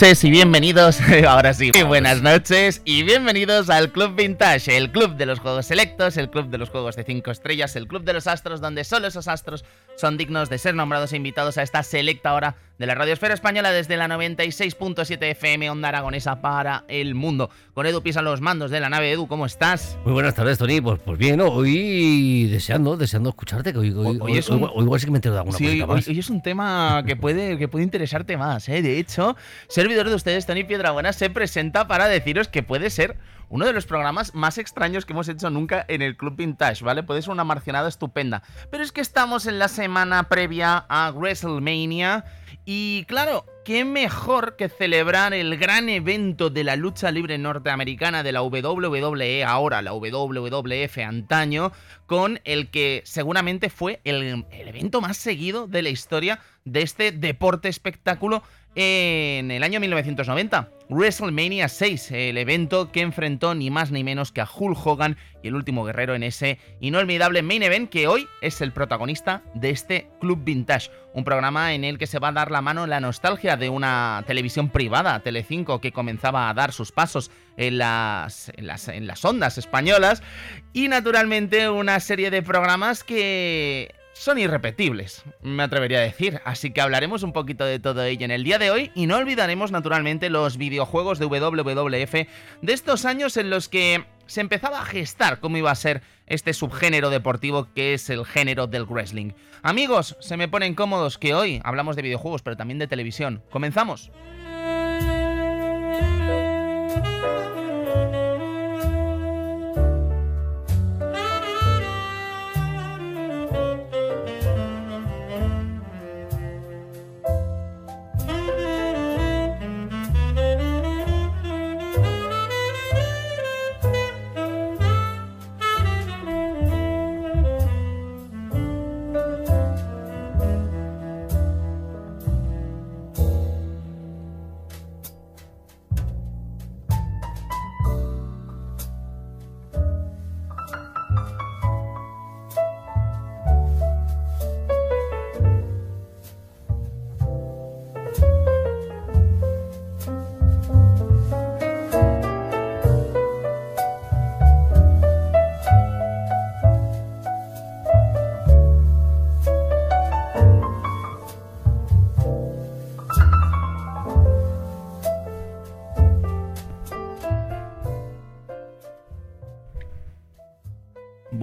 noches y bienvenidos, ahora sí, buenas noches y bienvenidos al Club Vintage, el club de los juegos selectos, el club de los juegos de 5 estrellas, el club de los astros, donde solo esos astros son dignos de ser nombrados e invitados a esta selecta hora de la Radiosfera Española desde la 96.7 FM Onda Aragonesa para el mundo. Con Edu Pisa los mandos de la nave. Edu, ¿cómo estás? Muy buenas tardes, Tony. Pues, pues bien, hoy deseando, deseando escucharte, que hoy, hoy, es un... igual sí que me entero de alguna sí, hoy, hoy, es un tema que puede, que puede interesarte más, ¿eh? De hecho, servidor de ustedes, Tony Piedrabuena, se presenta para deciros que puede ser uno de los programas más extraños que hemos hecho nunca en el Club Vintage, ¿vale? Puede ser una marcianada estupenda. Pero es que estamos en la semana previa a WrestleMania y claro, qué mejor que celebrar el gran evento de la lucha libre norteamericana de la WWE, ahora la WWF antaño, con el que seguramente fue el, el evento más seguido de la historia de este deporte espectáculo en el año 1990. WrestleMania 6, el evento que enfrentó ni más ni menos que a Hulk Hogan y el último guerrero en ese inolvidable main event que hoy es el protagonista de este Club Vintage, un programa en el que se va a dar la mano la nostalgia de una televisión privada, Telecinco, que comenzaba a dar sus pasos en las, en las, en las ondas españolas y naturalmente una serie de programas que son irrepetibles, me atrevería a decir. Así que hablaremos un poquito de todo ello en el día de hoy y no olvidaremos naturalmente los videojuegos de WWF de estos años en los que se empezaba a gestar cómo iba a ser este subgénero deportivo que es el género del wrestling. Amigos, se me ponen cómodos que hoy hablamos de videojuegos pero también de televisión. ¿Comenzamos?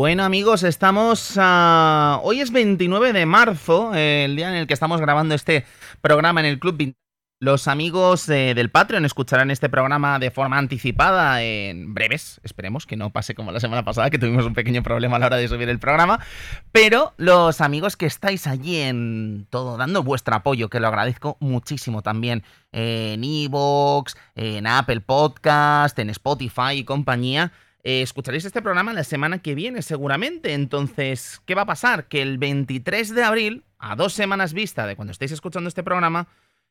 Bueno amigos, estamos a... Hoy es 29 de marzo, el día en el que estamos grabando este programa en el Club Los amigos del Patreon escucharán este programa de forma anticipada en breves, esperemos que no pase como la semana pasada, que tuvimos un pequeño problema a la hora de subir el programa, pero los amigos que estáis allí en todo, dando vuestro apoyo, que lo agradezco muchísimo también en Evox, en Apple Podcast, en Spotify y compañía, eh, escucharéis este programa la semana que viene seguramente. Entonces, ¿qué va a pasar? Que el 23 de abril, a dos semanas vista de cuando estéis escuchando este programa,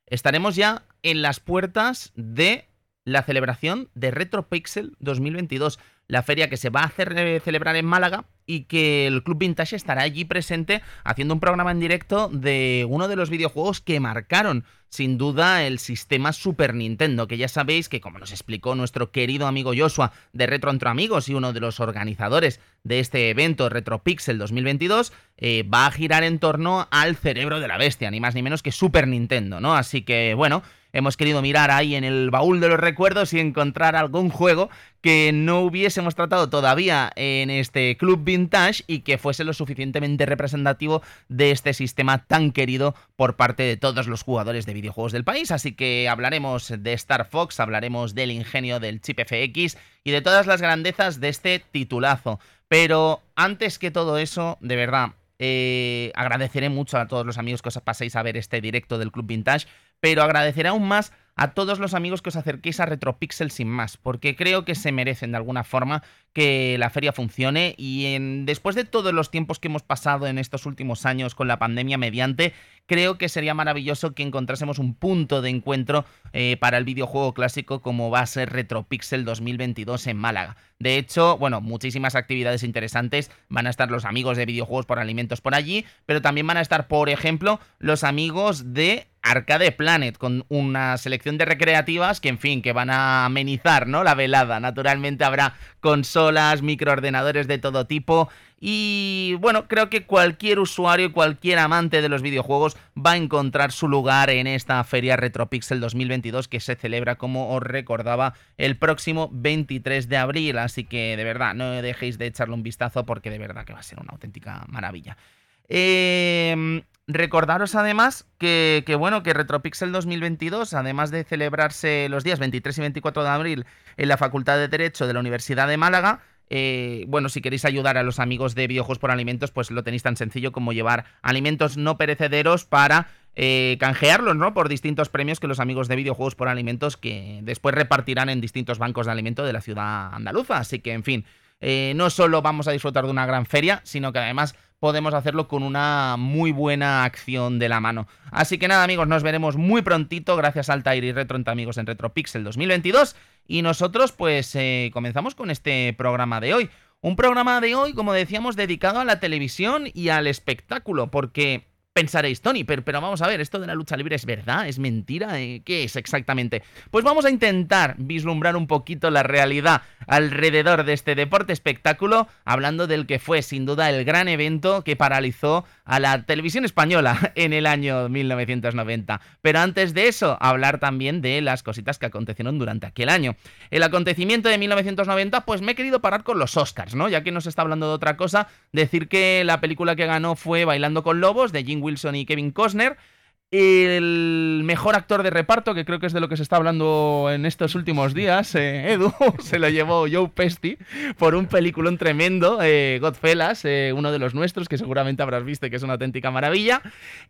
estaremos ya en las puertas de la celebración de RetroPixel 2022, la feria que se va a hacer, eh, celebrar en Málaga y que el Club Vintage estará allí presente haciendo un programa en directo de uno de los videojuegos que marcaron sin duda el sistema Super Nintendo, que ya sabéis que como nos explicó nuestro querido amigo Joshua de Retro Entre Amigos y uno de los organizadores de este evento RetroPixel 2022, eh, va a girar en torno al cerebro de la bestia, ni más ni menos que Super Nintendo, ¿no? Así que bueno, hemos querido mirar ahí en el baúl de los recuerdos y encontrar algún juego que no hubiésemos tratado todavía en este club vintage y que fuese lo suficientemente representativo de este sistema tan querido por parte de todos los jugadores de videojuegos del país. Así que hablaremos de Star Fox, hablaremos del ingenio del chip FX y de todas las grandezas de este titulazo. Pero antes que todo eso, de verdad, eh, agradeceré mucho a todos los amigos que os paséis a ver este directo del Club Vintage, pero agradeceré aún más a todos los amigos que os acerquéis a Retropixel sin más, porque creo que se merecen de alguna forma que la feria funcione y después de todos los tiempos que hemos pasado en estos últimos años con la pandemia mediante, creo que sería maravilloso que encontrásemos un punto de encuentro eh, para el videojuego clásico como va a ser Retropixel 2022 en Málaga. De hecho, bueno, muchísimas actividades interesantes. Van a estar los amigos de videojuegos por alimentos por allí, pero también van a estar, por ejemplo, los amigos de Arcade Planet, con una selección de recreativas que, en fin, que van a amenizar, ¿no? La velada. Naturalmente habrá consolas, microordenadores de todo tipo. Y bueno, creo que cualquier usuario, cualquier amante de los videojuegos va a encontrar su lugar en esta feria Retropixel 2022 que se celebra, como os recordaba, el próximo 23 de abril. Así que de verdad, no dejéis de echarle un vistazo porque de verdad que va a ser una auténtica maravilla. Eh, Recordaros además que, bueno, que Retropixel 2022, además de celebrarse los días 23 y 24 de abril en la Facultad de Derecho de la Universidad de Málaga, eh, bueno, si queréis ayudar a los amigos de Videojuegos por Alimentos, pues lo tenéis tan sencillo como llevar alimentos no perecederos para eh, canjearlos, ¿no? Por distintos premios que los amigos de Videojuegos por Alimentos que después repartirán en distintos bancos de alimento de la ciudad andaluza. Así que, en fin, eh, no solo vamos a disfrutar de una gran feria, sino que además podemos hacerlo con una muy buena acción de la mano. Así que nada, amigos, nos veremos muy prontito, gracias al Altair y Retro amigos en Retropixel 2022. Y nosotros, pues, eh, comenzamos con este programa de hoy. Un programa de hoy, como decíamos, dedicado a la televisión y al espectáculo, porque Pensaréis, Tony, pero, pero, vamos a ver, ¿esto de la lucha libre es verdad? ¿Es mentira? Eh, ¿Qué es exactamente? Pues vamos a intentar vislumbrar un poquito la realidad alrededor de este deporte espectáculo, hablando del que fue sin duda el gran evento que paralizó a la televisión española en el año 1990. Pero antes de eso, hablar también de las cositas que acontecieron durante aquel año. El acontecimiento de 1990, pues me he querido parar con los Oscars, ¿no? Ya que no se está hablando de otra cosa, decir que la película que ganó fue Bailando con Lobos, de Jim Wilson y Kevin Costner. El mejor actor de reparto, que creo que es de lo que se está hablando en estos últimos días, eh, Edu, se lo llevó Joe Pesci por un peliculón tremendo, eh, Godfellas, eh, uno de los nuestros, que seguramente habrás visto que es una auténtica maravilla.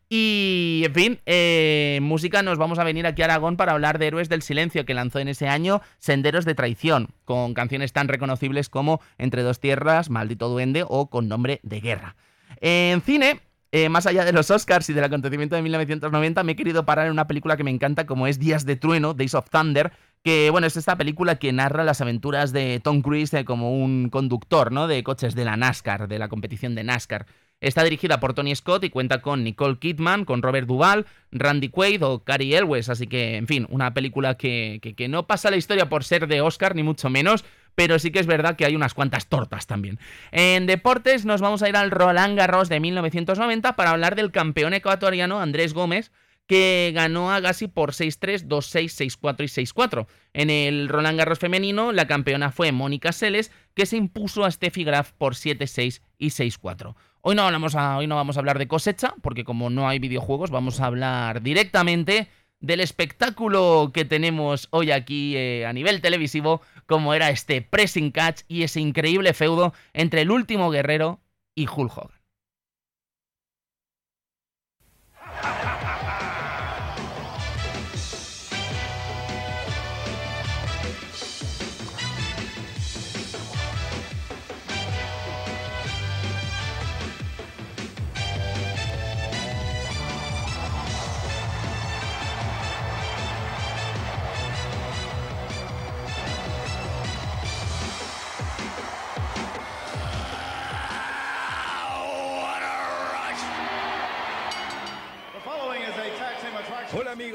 Y, en fin, música nos vamos a venir aquí a Aragón para hablar de Héroes del Silencio, que lanzó en ese año Senderos de Traición, con canciones tan reconocibles como Entre dos tierras, Maldito Duende o Con nombre de guerra. En cine, eh, más allá de los Oscars y del acontecimiento de 1990, me he querido parar en una película que me encanta, como es Días de Trueno, Days of Thunder, que bueno, es esta película que narra las aventuras de Tom Cruise eh, como un conductor, ¿no? De coches de la NASCAR, de la competición de NASCAR. Está dirigida por Tony Scott y cuenta con Nicole Kidman, con Robert Duvall, Randy Quaid o Cary Elwes, así que, en fin, una película que, que no pasa la historia por ser de Oscar, ni mucho menos, pero sí que es verdad que hay unas cuantas tortas también. En deportes nos vamos a ir al Roland Garros de 1990 para hablar del campeón ecuatoriano Andrés Gómez, que ganó a Gassi por 6-3, 2-6, 6-4 y 6-4. En el Roland Garros femenino, la campeona fue Mónica Seles, que se impuso a Steffi Graf por 7-6 y 6-4. Hoy no, hoy no vamos a hablar de cosecha, porque como no hay videojuegos, vamos a hablar directamente del espectáculo que tenemos hoy aquí eh, a nivel televisivo, como era este pressing catch y ese increíble feudo entre el último guerrero y Hulk Hogan.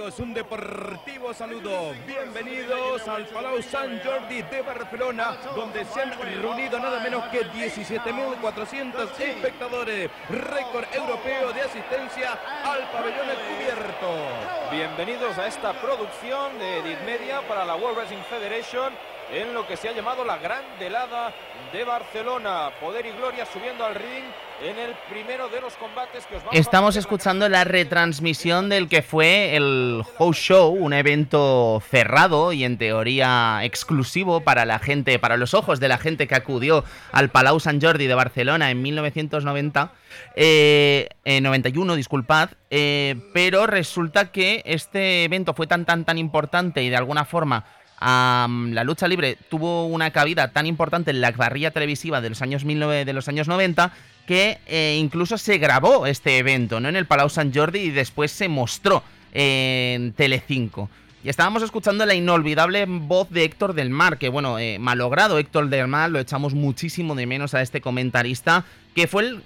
Amigos, un deportivo saludo. Bienvenidos al Palau San Jordi de Barcelona, donde se han reunido nada menos que 17.400 espectadores. Récord europeo de asistencia al pabellón cubierto. Bienvenidos a esta producción de Edith Media para la World Wrestling Federation en lo que se ha llamado la Gran Delada de Barcelona. Poder y gloria subiendo al ring en el primero de los combates que os vamos Estamos escuchando la retransmisión del que fue el House Show, un evento cerrado y en teoría exclusivo para la gente, para los ojos de la gente que acudió al Palau Sant Jordi de Barcelona en 1990, eh, 91, disculpad, eh, pero resulta que este evento fue tan tan tan importante y de alguna forma la lucha libre tuvo una cabida tan importante en la parrilla televisiva de los años, 19, de los años 90 que eh, incluso se grabó este evento ¿no? en el Palau Sant Jordi y después se mostró en Telecinco. Y estábamos escuchando la inolvidable voz de Héctor del Mar, que bueno, eh, malogrado Héctor del Mar, lo echamos muchísimo de menos a este comentarista, que fue el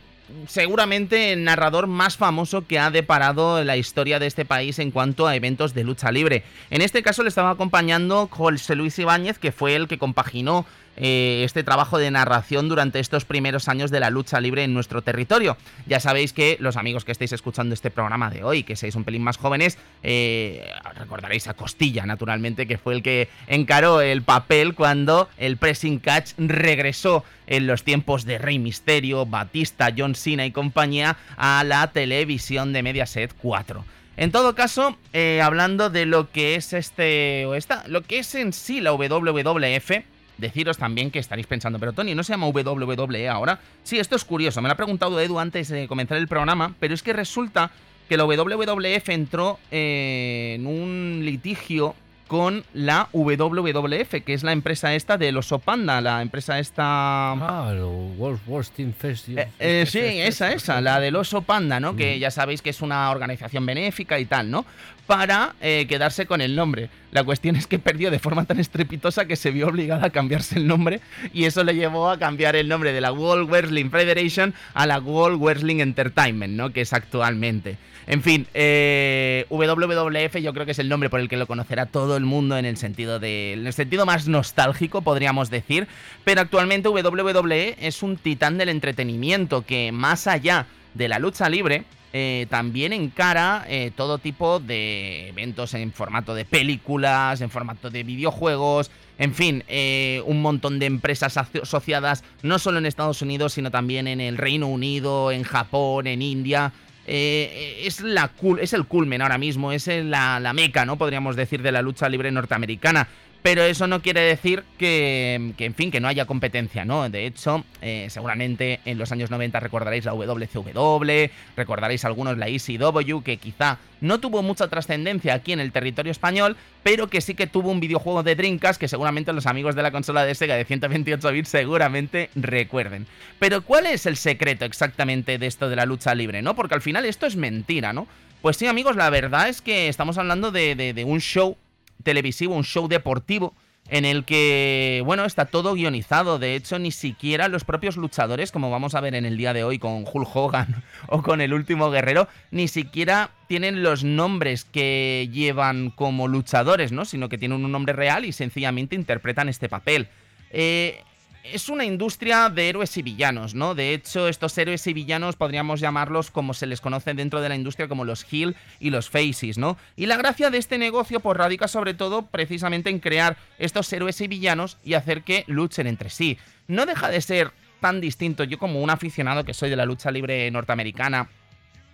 seguramente el narrador más famoso que ha deparado la historia de este país en cuanto a eventos de lucha libre. En este caso le estaba acompañando José Luis Ibáñez, que fue el que compaginó eh, este trabajo de narración durante estos primeros años de la lucha libre en nuestro territorio. Ya sabéis que los amigos que estáis escuchando este programa de hoy, que seáis un pelín más jóvenes, eh, recordaréis a Costilla, naturalmente, que fue el que encaró el papel cuando el Pressing Catch regresó en los tiempos de Rey Misterio, Batista, John Cena y compañía a la televisión de Mediaset 4. En todo caso, eh, hablando de lo que es este o esta, lo que es en sí la WWF, Deciros también que estaréis pensando, pero Tony, ¿no se llama WWE ahora? Sí, esto es curioso, me lo ha preguntado Edu antes de comenzar el programa, pero es que resulta que la WWF entró eh, en un litigio con la WWF, que es la empresa esta del oso panda, la empresa esta... Ah, World Team Festival. Eh, eh, sí, esa, esa, la del oso panda, ¿no? Que ya sabéis que es una organización benéfica y tal, ¿no? Para eh, quedarse con el nombre. La cuestión es que perdió de forma tan estrepitosa que se vio obligada a cambiarse el nombre y eso le llevó a cambiar el nombre de la World Wrestling Federation a la World Wrestling Entertainment, ¿no? Que es actualmente. En fin, eh, WWF yo creo que es el nombre por el que lo conocerá todo el mundo en el sentido de, en el sentido más nostálgico, podríamos decir. Pero actualmente WWE es un titán del entretenimiento que más allá de la lucha libre, eh, también encara eh, todo tipo de eventos en formato de películas, en formato de videojuegos, en fin, eh, un montón de empresas asociadas no solo en Estados Unidos, sino también en el Reino Unido, en Japón, en India. Eh, es, la, es el culmen ahora mismo, es la, la meca, ¿no? Podríamos decir, de la lucha libre norteamericana. Pero eso no quiere decir que, en fin, que no haya competencia, ¿no? De hecho, eh, seguramente en los años 90 recordaréis la WCW, recordaréis algunos la ECW, que quizá no tuvo mucha trascendencia aquí en el territorio español, pero que sí que tuvo un videojuego de Dreamcast que seguramente los amigos de la consola de Sega de 128 bits seguramente recuerden. Pero ¿cuál es el secreto exactamente de esto de la lucha libre, no? Porque al final esto es mentira, ¿no? Pues sí, amigos, la verdad es que estamos hablando de un show televisivo, un show deportivo en el que, bueno, está todo guionizado. De hecho, ni siquiera los propios luchadores, como vamos a ver en el día de hoy con Hulk Hogan o con el último guerrero, ni siquiera tienen los nombres que llevan como luchadores, ¿no? Sino que tienen un nombre real y sencillamente interpretan este papel. Eh, es una industria de héroes y villanos, ¿no? De hecho, estos héroes y villanos podríamos llamarlos como se les conoce dentro de la industria como los heel y los faces, ¿no? Y la gracia de este negocio pues radica sobre todo precisamente en crear estos héroes y villanos y hacer que luchen entre sí. No deja de ser tan distinto, yo como un aficionado que soy de la lucha libre norteamericana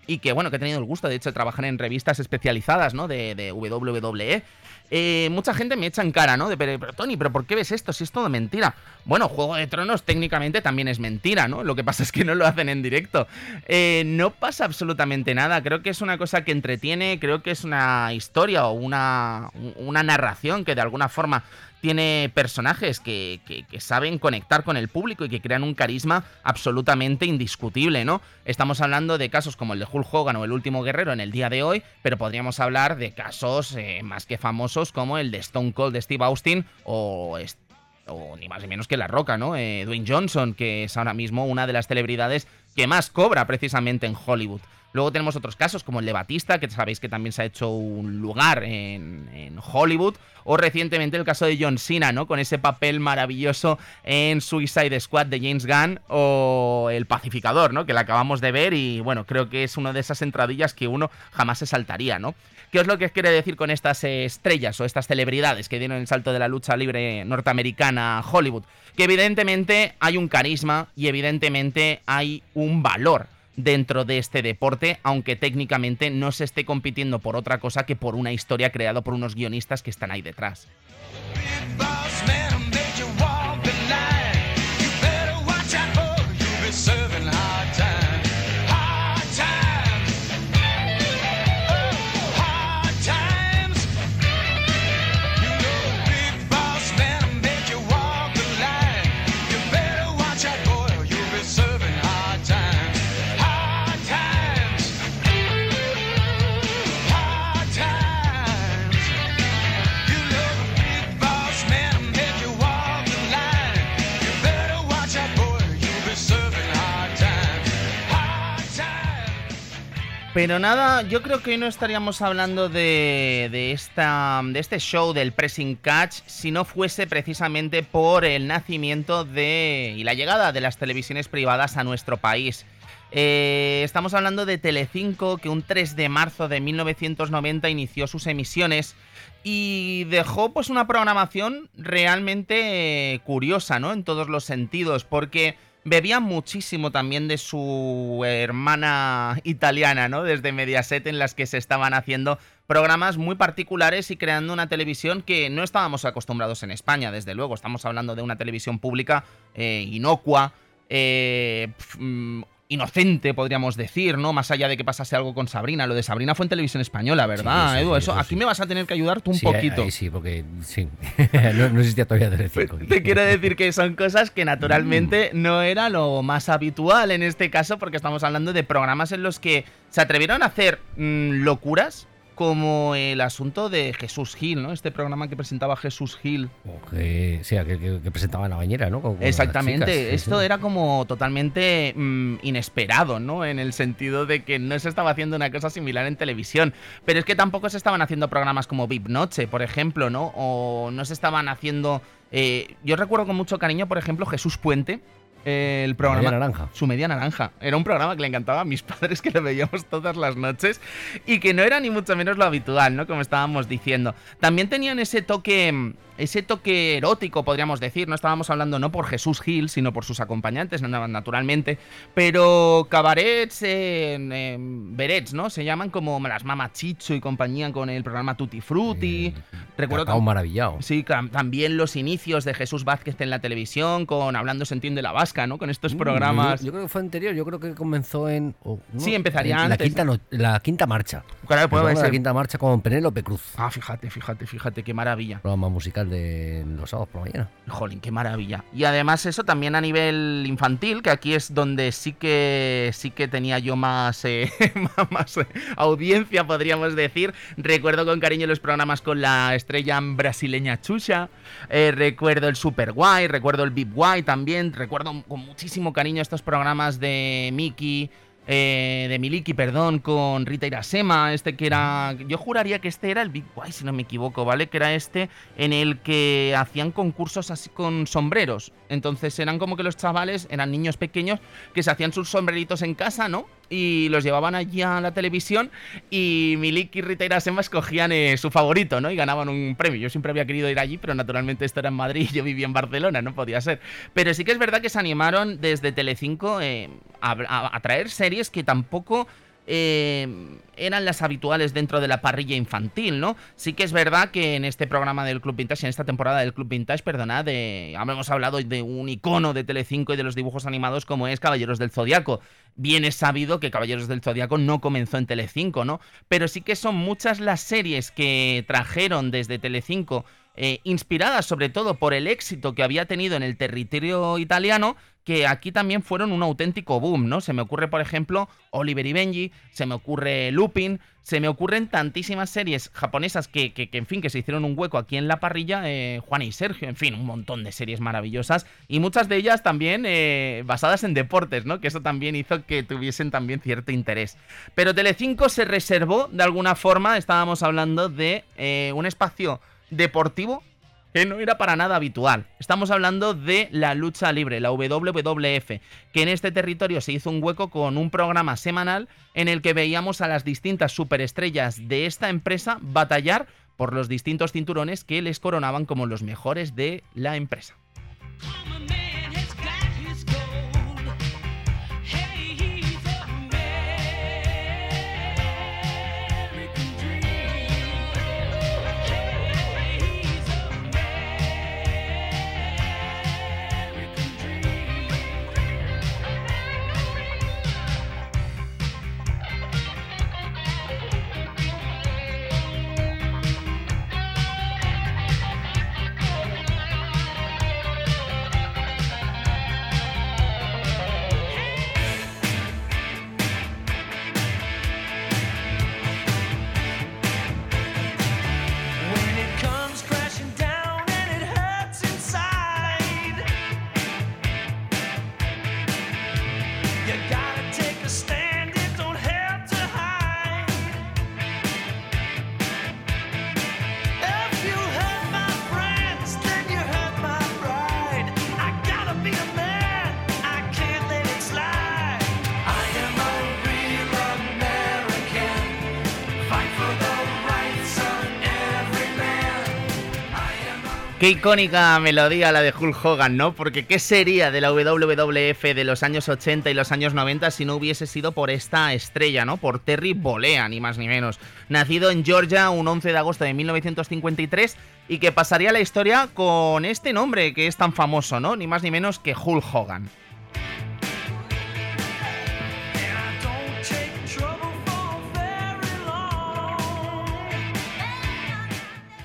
y que bueno, que he tenido el gusto de hecho de trabajar en revistas especializadas, ¿no? De, de WWE eh, mucha gente me echa en cara, ¿no? De, pero, Tony, ¿pero por qué ves esto si es todo mentira? Bueno, Juego de Tronos técnicamente también es mentira, ¿no? Lo que pasa es que no lo hacen en directo. Eh, no pasa absolutamente nada, creo que es una cosa que entretiene, creo que es una historia o una, una narración que de alguna forma tiene personajes que, saben conectar con el público y que crean un carisma absolutamente indiscutible, ¿no? Estamos hablando de casos como el de Hulk Hogan o el último guerrero en el día de hoy, pero podríamos hablar de casos eh, más que famosos como el de Stone Cold de Steve Austin o, o ni más ni menos que La Roca, ¿no? Eh, Dwayne Johnson, que es ahora mismo una de las celebridades que más cobra precisamente en Hollywood. Luego tenemos otros casos como el de Batista, que sabéis que también se ha hecho un lugar en, Hollywood. O recientemente el caso de John Cena, ¿no? Con ese papel maravilloso en Suicide Squad de James Gunn. O El Pacificador, ¿no? Que la acabamos de ver y bueno, creo que es una de esas entradillas que uno jamás se saltaría, ¿no? ¿Qué es lo que quiere decir con estas estrellas o estas celebridades que dieron el salto de la lucha libre norteamericana a Hollywood? Que evidentemente hay un carisma y evidentemente hay un valor dentro de este deporte, aunque técnicamente no se esté compitiendo por otra cosa que por una historia creada por unos guionistas que están ahí detrás. Pero nada, yo creo que hoy no estaríamos hablando de, esta, de este show del Pressing Catch si no fuese precisamente por el nacimiento de y la llegada de las televisiones privadas a nuestro país. Eh, estamos hablando de Telecinco, que un 3 de marzo de 1990 inició sus emisiones y dejó pues una programación realmente eh, curiosa, ¿no? En todos los sentidos, porque bebía muchísimo también de su hermana italiana, ¿no? Desde Mediaset en las que se estaban haciendo programas muy particulares y creando una televisión que no estábamos acostumbrados en España, desde luego. Estamos hablando de una televisión pública eh, inocua, eh, mm, inocente, podríamos decir, ¿no? Más allá de que pasase algo con Sabrina. Lo de Sabrina fue en televisión española, ¿verdad, Edu? Eso, aquí me vas a tener que ayudar tú un poquito. sí, porque sí. no, existía todavía Telecinco. Pues te quiero decir que son cosas que naturalmente mm. no era lo más habitual en este caso, porque estamos hablando de programas en los que se atrevieron a hacer mm, locuras como el asunto de Jesús Gil, ¿no? Este programa que presentaba Jesús Gil. Que, sí, que, presentaba en la bañera, ¿no? Exactamente. Esto era como totalmente mm, inesperado, ¿no? En el sentido de que no se estaba haciendo una cosa similar en televisión. Pero es que tampoco se estaban haciendo programas como VIP Noche, por ejemplo, ¿no? O no se estaban haciendo... Eh, yo recuerdo con mucho cariño, por ejemplo, Jesús Puente, el programa. Media naranja. Su media naranja. Era un programa que le encantaba a mis padres, que lo veíamos todas las noches y que no era ni mucho menos lo habitual, ¿no? Como estábamos diciendo. También tenían ese toque ese toque erótico, podríamos decir. No estábamos hablando no por Jesús Gil, sino por sus acompañantes, naturalmente. Pero cabarets, eh, berets, ¿no? Se llaman como las Mama Chicho y compañía con el programa Tutti Frutti. Recuerdo un maravillado. Sí, también los inicios de Jesús Vázquez en la televisión, con Hablando se entiende la Con estos mm, programas. Yo, creo que fue anterior, yo creo que comenzó en. sí, empezaría en antes. La quinta, la quinta marcha. Claro, puede ser. La quinta marcha con Penélope Cruz. Ah, fíjate, fíjate, fíjate, qué maravilla. Programa musical de los sábados por la mañana. Jolín, qué maravilla. Y además eso también a nivel infantil, que aquí es donde sí que sí que tenía yo más, eh, más eh, audiencia, podríamos decir. Recuerdo con cariño los programas con la estrella brasileña Chucha. Eh, recuerdo el Super Guay, recuerdo el Big Guay también. Recuerdo con muchísimo cariño estos programas de Mickey. Eh, de Miliki, perdón, con Rita Irasema, este que era, yo juraría que este era el Big Boy, si no me equivoco, ¿vale? Que era este en el que hacían concursos así con sombreros. Entonces eran como que los chavales eran niños pequeños que se hacían sus sombreritos en casa, ¿no? Y los llevaban allí a la televisión y Milik y Rita Irasema escogían eh, su favorito, ¿no? Y ganaban un premio. Yo siempre había querido ir allí, pero naturalmente esto era en Madrid y yo vivía en Barcelona, no podía ser. Pero sí que es verdad que se animaron desde Telecinco eh, a traer series que tampoco eh, eran las habituales dentro de la parrilla infantil, ¿no? Sí que es verdad que en este programa del Club Vintage, en esta temporada del Club Vintage, perdonad, de, hemos hablado de un icono de Telecinco y de los dibujos animados como es Caballeros del Zodiaco. Bien es sabido que Caballeros del Zodiaco no comenzó en Telecinco, ¿no? Pero sí que son muchas las series que trajeron desde Telecinco eh, inspiradas sobre todo por el éxito que había tenido en el territorio italiano, que aquí también fueron un auténtico boom, ¿no? Se me ocurre, por ejemplo, Oliver y Benji, se me ocurre Lupin, se me ocurren tantísimas series japonesas que, que, en fin, que se hicieron un hueco aquí en la parrilla, eh, Juan y Sergio, en fin, un montón de series maravillosas y muchas de ellas también eh, basadas en deportes, ¿no? Que eso también hizo que tuviesen también cierto interés. Pero Telecinco se reservó, de alguna forma, estábamos hablando de un espacio deportivo que no era para nada habitual. Estamos hablando de la lucha libre, la WWF, que en este territorio se hizo un hueco con un programa semanal en el que veíamos a las distintas superestrellas de esta empresa batallar por los distintos cinturones que les coronaban como los mejores de la empresa. Qué icónica melodía la de Hulk Hogan, ¿no? Porque ¿qué sería de la WWF de los años 80 y los años 90 si no hubiese sido por esta estrella, ¿no? Por Terry Bollea, ni más ni menos. Nacido en Georgia un 11 de agosto de 1953 y que pasaría la historia con este nombre que es tan famoso, ¿no? Ni más ni menos que Hulk Hogan.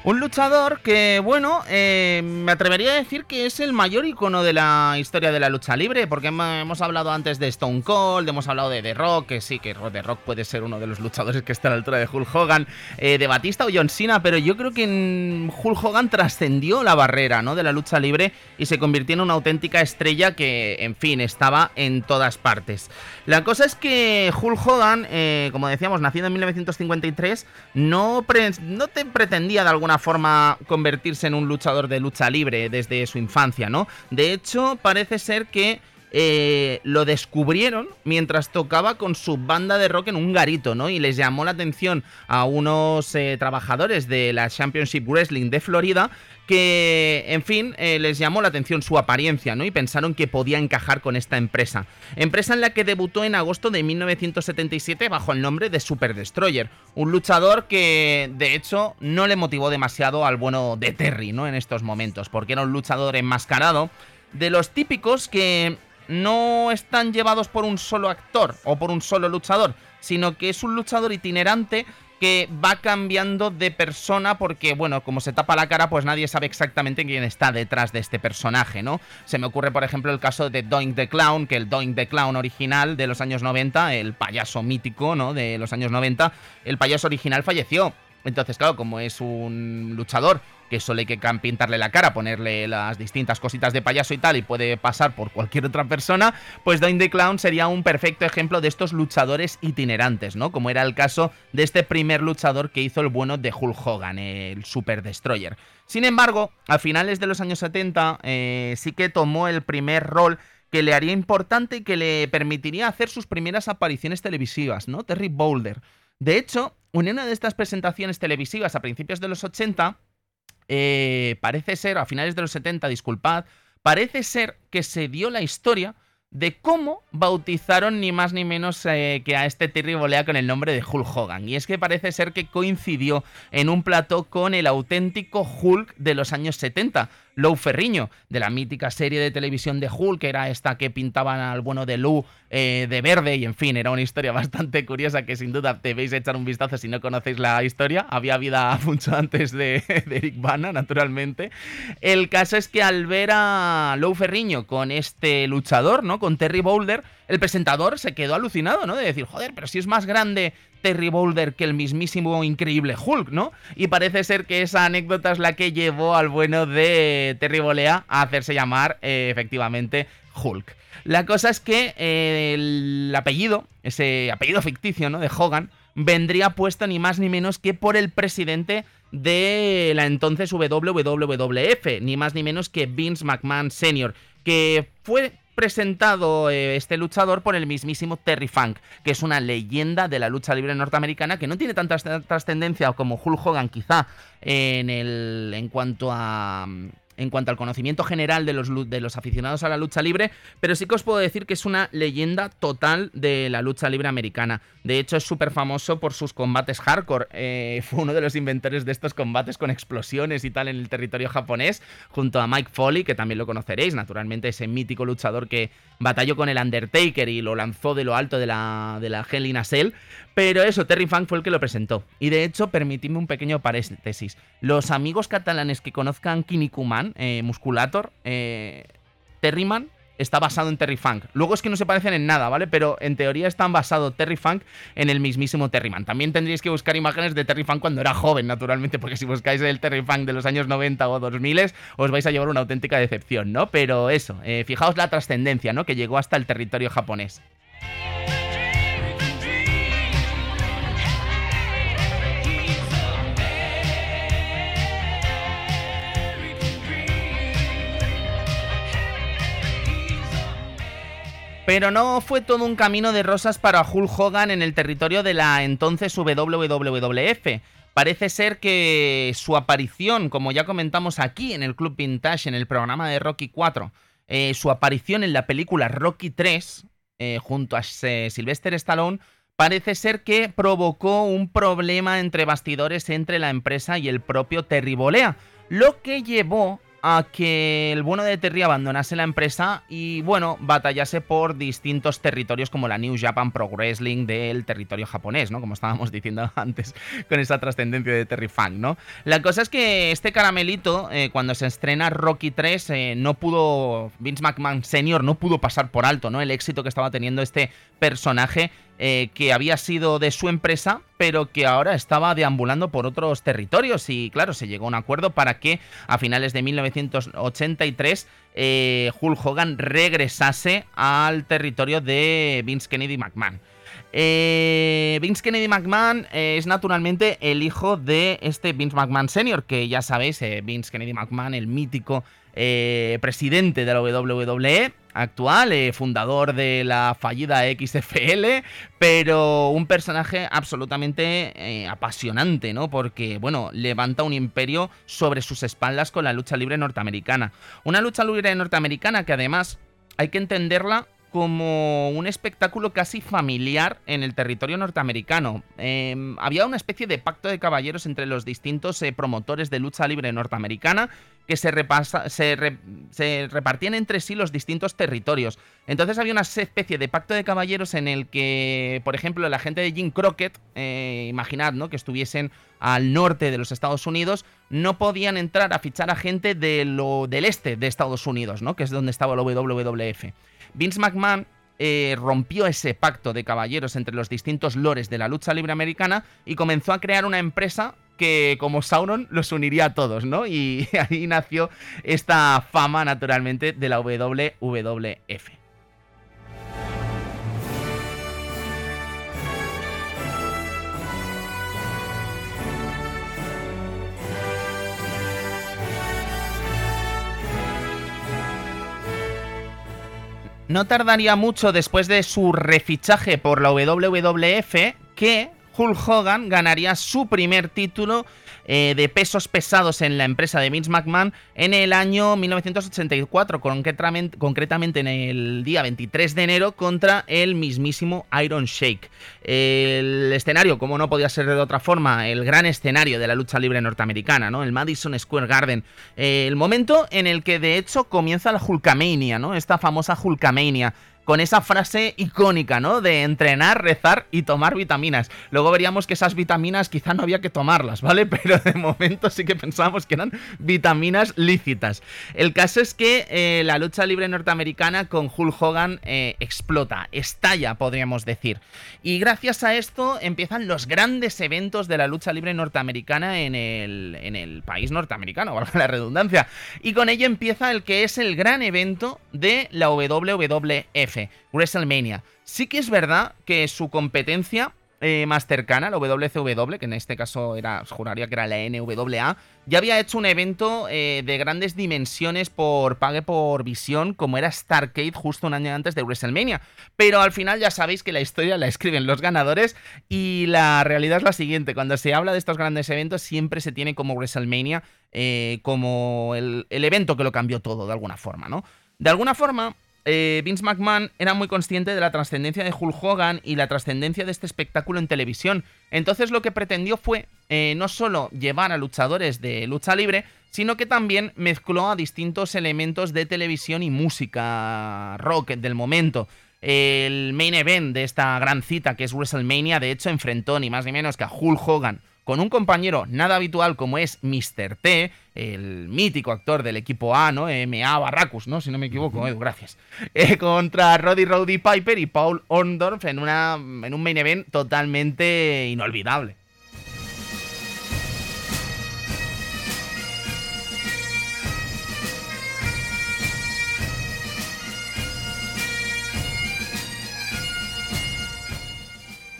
Un luchador que, bueno, eh, me atrevería a decir que es el mayor icono de la historia de la lucha libre, porque hemos hablado antes de Stone Cold, hemos hablado de The Rock, que sí, que The Rock puede ser uno de los luchadores que está a la altura de Hulk Hogan, eh, de Batista o John Cena, pero yo creo que Hulk Hogan trascendió la barrera ¿no? de la lucha libre y se convirtió en una auténtica estrella que, en fin, estaba en todas partes. La cosa es que Hulk Hogan, eh, como decíamos, nacido en 1953, no, no te pretendía de alguna forma convertirse en un luchador de lucha libre desde su infancia, ¿no? De hecho, parece ser que eh, lo descubrieron mientras tocaba con su banda de rock en un garito, ¿no? Y les llamó la atención a unos eh, trabajadores de la Championship Wrestling de Florida que, en fin, eh, les llamó la atención su apariencia, ¿no? Y pensaron que podía encajar con esta empresa. Empresa en la que debutó en agosto de 1977 bajo el nombre de Super Destroyer. Un luchador que, de hecho, no le motivó demasiado al bueno de Terry, ¿no? En estos momentos, porque era un luchador enmascarado de los típicos que no están llevados por un solo actor o por un solo luchador, sino que es un luchador itinerante que va cambiando de persona porque, bueno, como se tapa la cara, pues nadie sabe exactamente quién está detrás de este personaje, ¿no? Se me ocurre, por ejemplo, el caso de Doink the Clown, que el Doink the Clown original de los años 90, el payaso mítico, ¿no? De los años 90, el payaso original falleció. Entonces, claro, como es un luchador que solo hay que pintarle la cara, ponerle las distintas cositas de payaso y tal, y puede pasar por cualquier otra persona, pues Doin the Clown sería un perfecto ejemplo de estos luchadores itinerantes, ¿no? Como era el caso de este primer luchador que hizo el bueno de Hulk Hogan, el Super Destroyer. Sin embargo, a finales de los años 70 eh, sí que tomó el primer rol que le haría importante y que le permitiría hacer sus primeras apariciones televisivas, ¿no? Terry Boulder. De hecho, en una de estas presentaciones televisivas a principios de los 80, eh, parece ser, a finales de los 70, disculpad, parece ser que se dio la historia de cómo bautizaron ni más ni menos eh, que a este Terry Bolea con el nombre de Hulk Hogan. Y es que parece ser que coincidió en un plató con el auténtico Hulk de los años 70, Lou Ferriño, de la mítica serie de televisión de Hulk, que era esta que pintaban al bueno de Lou eh, de verde, y en fin, era una historia bastante curiosa que sin duda debéis echar un vistazo si no conocéis la historia. Había vida mucho antes de, Eric Bana, naturalmente. El caso es que al ver a Lou Ferriño con este luchador, ¿no? Con Terry Boulder, el presentador se quedó alucinado, ¿no? De decir, joder, pero si es más grande Terry Boulder que el mismísimo increíble Hulk, ¿no? Y parece ser que esa anécdota es la que llevó al bueno de Terry Bolea a hacerse llamar eh, efectivamente Hulk. La cosa es que eh, el apellido, ese apellido ficticio, ¿no? De Hogan, vendría puesto ni más ni menos que por el presidente de la entonces WWF, ni más ni menos que Vince McMahon Sr., que fue presentado eh, este luchador por el mismísimo Terry Funk, que es una leyenda de la lucha libre norteamericana que no tiene tanta trascendencia como Hulk Hogan quizá en, el, en cuanto a en cuanto al conocimiento general de los, de los aficionados a la lucha libre, pero sí que os puedo decir que es una leyenda total de la lucha libre americana. De hecho, es súper famoso por sus combates hardcore. Eh, fue uno de los inventores de estos combates con explosiones y tal en el territorio japonés, junto a Mike Foley, que también lo conoceréis, naturalmente ese mítico luchador que batalló con el Undertaker y lo lanzó de lo alto de la, de la Hell in a Cell. Pero eso, Terry Funk fue el que lo presentó. Y de hecho, permitidme un pequeño paréntesis. Los amigos catalanes que conozcan Kinnikuman, eh, Musculator, eh, Terryman, está basado en Terry Funk. Luego es que no se parecen en nada, ¿vale? Pero en teoría están basados Terry Funk en el mismísimo Terryman. También tendréis que buscar imágenes de Terry Funk cuando era joven, naturalmente, porque si buscáis el Terry Funk de los años 90 o 2000 os vais a llevar una auténtica decepción, ¿no? Pero eso, eh, fijaos la trascendencia, ¿no? Que llegó hasta el territorio japonés. Pero no fue todo un camino de rosas para Hulk Hogan en el territorio de la entonces WWF. Parece ser que su aparición, como ya comentamos aquí en el Club Vintage, en el programa de Rocky 4, eh, su aparición en la película Rocky 3, eh, junto a Sylvester Stallone, parece ser que provocó un problema entre bastidores entre la empresa y el propio Terry Bolea, lo que llevó a que el bueno de Terry abandonase la empresa y, bueno, batallase por distintos territorios como la New Japan Pro Wrestling del territorio japonés, ¿no? Como estábamos diciendo antes con esa trascendencia de Terry Funk, ¿no? La cosa es que este caramelito, eh, cuando se estrena Rocky 3, eh, no pudo, Vince McMahon Sr. no pudo pasar por alto, ¿no? El éxito que estaba teniendo este personaje eh, que había sido de su empresa, pero que ahora estaba deambulando por otros territorios. Y claro, se llegó a un acuerdo para que a finales de 1983 eh, Hulk Hogan regresase al territorio de Vince Kennedy McMahon. Eh, Vince Kennedy McMahon es naturalmente el hijo de este Vince McMahon Sr., que ya sabéis, Vince Kennedy McMahon, el mítico presidente de la WWE, actual, eh, fundador de la fallida XFL, pero un personaje absolutamente eh, apasionante, ¿no? Porque, bueno, levanta un imperio sobre sus espaldas con la lucha libre norteamericana. Una lucha libre norteamericana que además hay que entenderla como un espectáculo casi familiar en el territorio norteamericano. Em, había una especie de pacto de caballeros entre los distintos eh, promotores de lucha libre norteamericana que se, repartían entre sí los distintos territorios. Entonces había una especie de pacto de caballeros en el que, por ejemplo, la gente de Jim Crockett, eh, imaginad, ¿no? Que estuviesen al norte de los Estados Unidos, no podían entrar a fichar a gente de lo, del este de Estados Unidos, ¿no? Que es donde estaba la WWF. Vince McMahon eh, rompió ese pacto de caballeros entre los distintos lores de la lucha libre americana y comenzó a crear una empresa que como Sauron los uniría a todos, ¿no? Y ahí nació esta fama naturalmente de la WWF. No tardaría mucho después de su refichaje por la WWF que Hulk Hogan ganaría su primer título eh, de pesos pesados en la empresa de Vince McMahon en el año 1984, concretamente, concretamente en el día 23 de enero contra el mismísimo Iron Shake. El escenario, como no podía ser de otra forma, el gran escenario de la lucha libre norteamericana, ¿no? El Madison Square Garden. el momento en el que de hecho comienza la Hulkamania, ¿no? Esta famosa Hulkamania con esa frase icónica, ¿no? De entrenar, rezar y tomar vitaminas. Luego veríamos que esas vitaminas quizá no había que tomarlas, ¿vale? Pero de momento sí que pensábamos que eran vitaminas lícitas. El caso es que eh, la lucha libre norteamericana con Hulk Hogan eh, explota, estalla, podríamos decir. Y gracias a esto empiezan los grandes eventos de la lucha libre norteamericana en el, en el país norteamericano, valga la redundancia. Y con ello empieza el que es el gran evento de la WWF WrestleMania. Sí que es verdad que su competencia eh, más cercana, la WCW, que en este caso era, juraría que era la NWA, ya había hecho un evento eh, de grandes dimensiones por pague por visión, como era Starcade justo un año antes de WrestleMania. Pero al final ya sabéis que la historia la escriben los ganadores y la realidad es la siguiente, cuando se habla de estos grandes eventos siempre se tiene como WrestleMania eh, como el, el evento que lo cambió todo de alguna forma, ¿no? De alguna forma, eh, Vince McMahon era muy consciente de la trascendencia de Hulk Hogan y la trascendencia de este espectáculo en televisión. Entonces lo que pretendió fue eh, no solo llevar a luchadores de lucha libre, sino que también mezcló a distintos elementos de televisión y música rock del momento. El main event de esta gran cita que es WrestleMania, de hecho, enfrentó ni más ni menos que a Hulk Hogan con un compañero nada habitual como es Mr. T, el mítico actor del equipo A, ¿no? M.A. Barracus, ¿no? Si no me equivoco, Edu, gracias. Eh, contra Roddy Roddy Piper y Paul Orndorff en, una, en un main event totalmente inolvidable.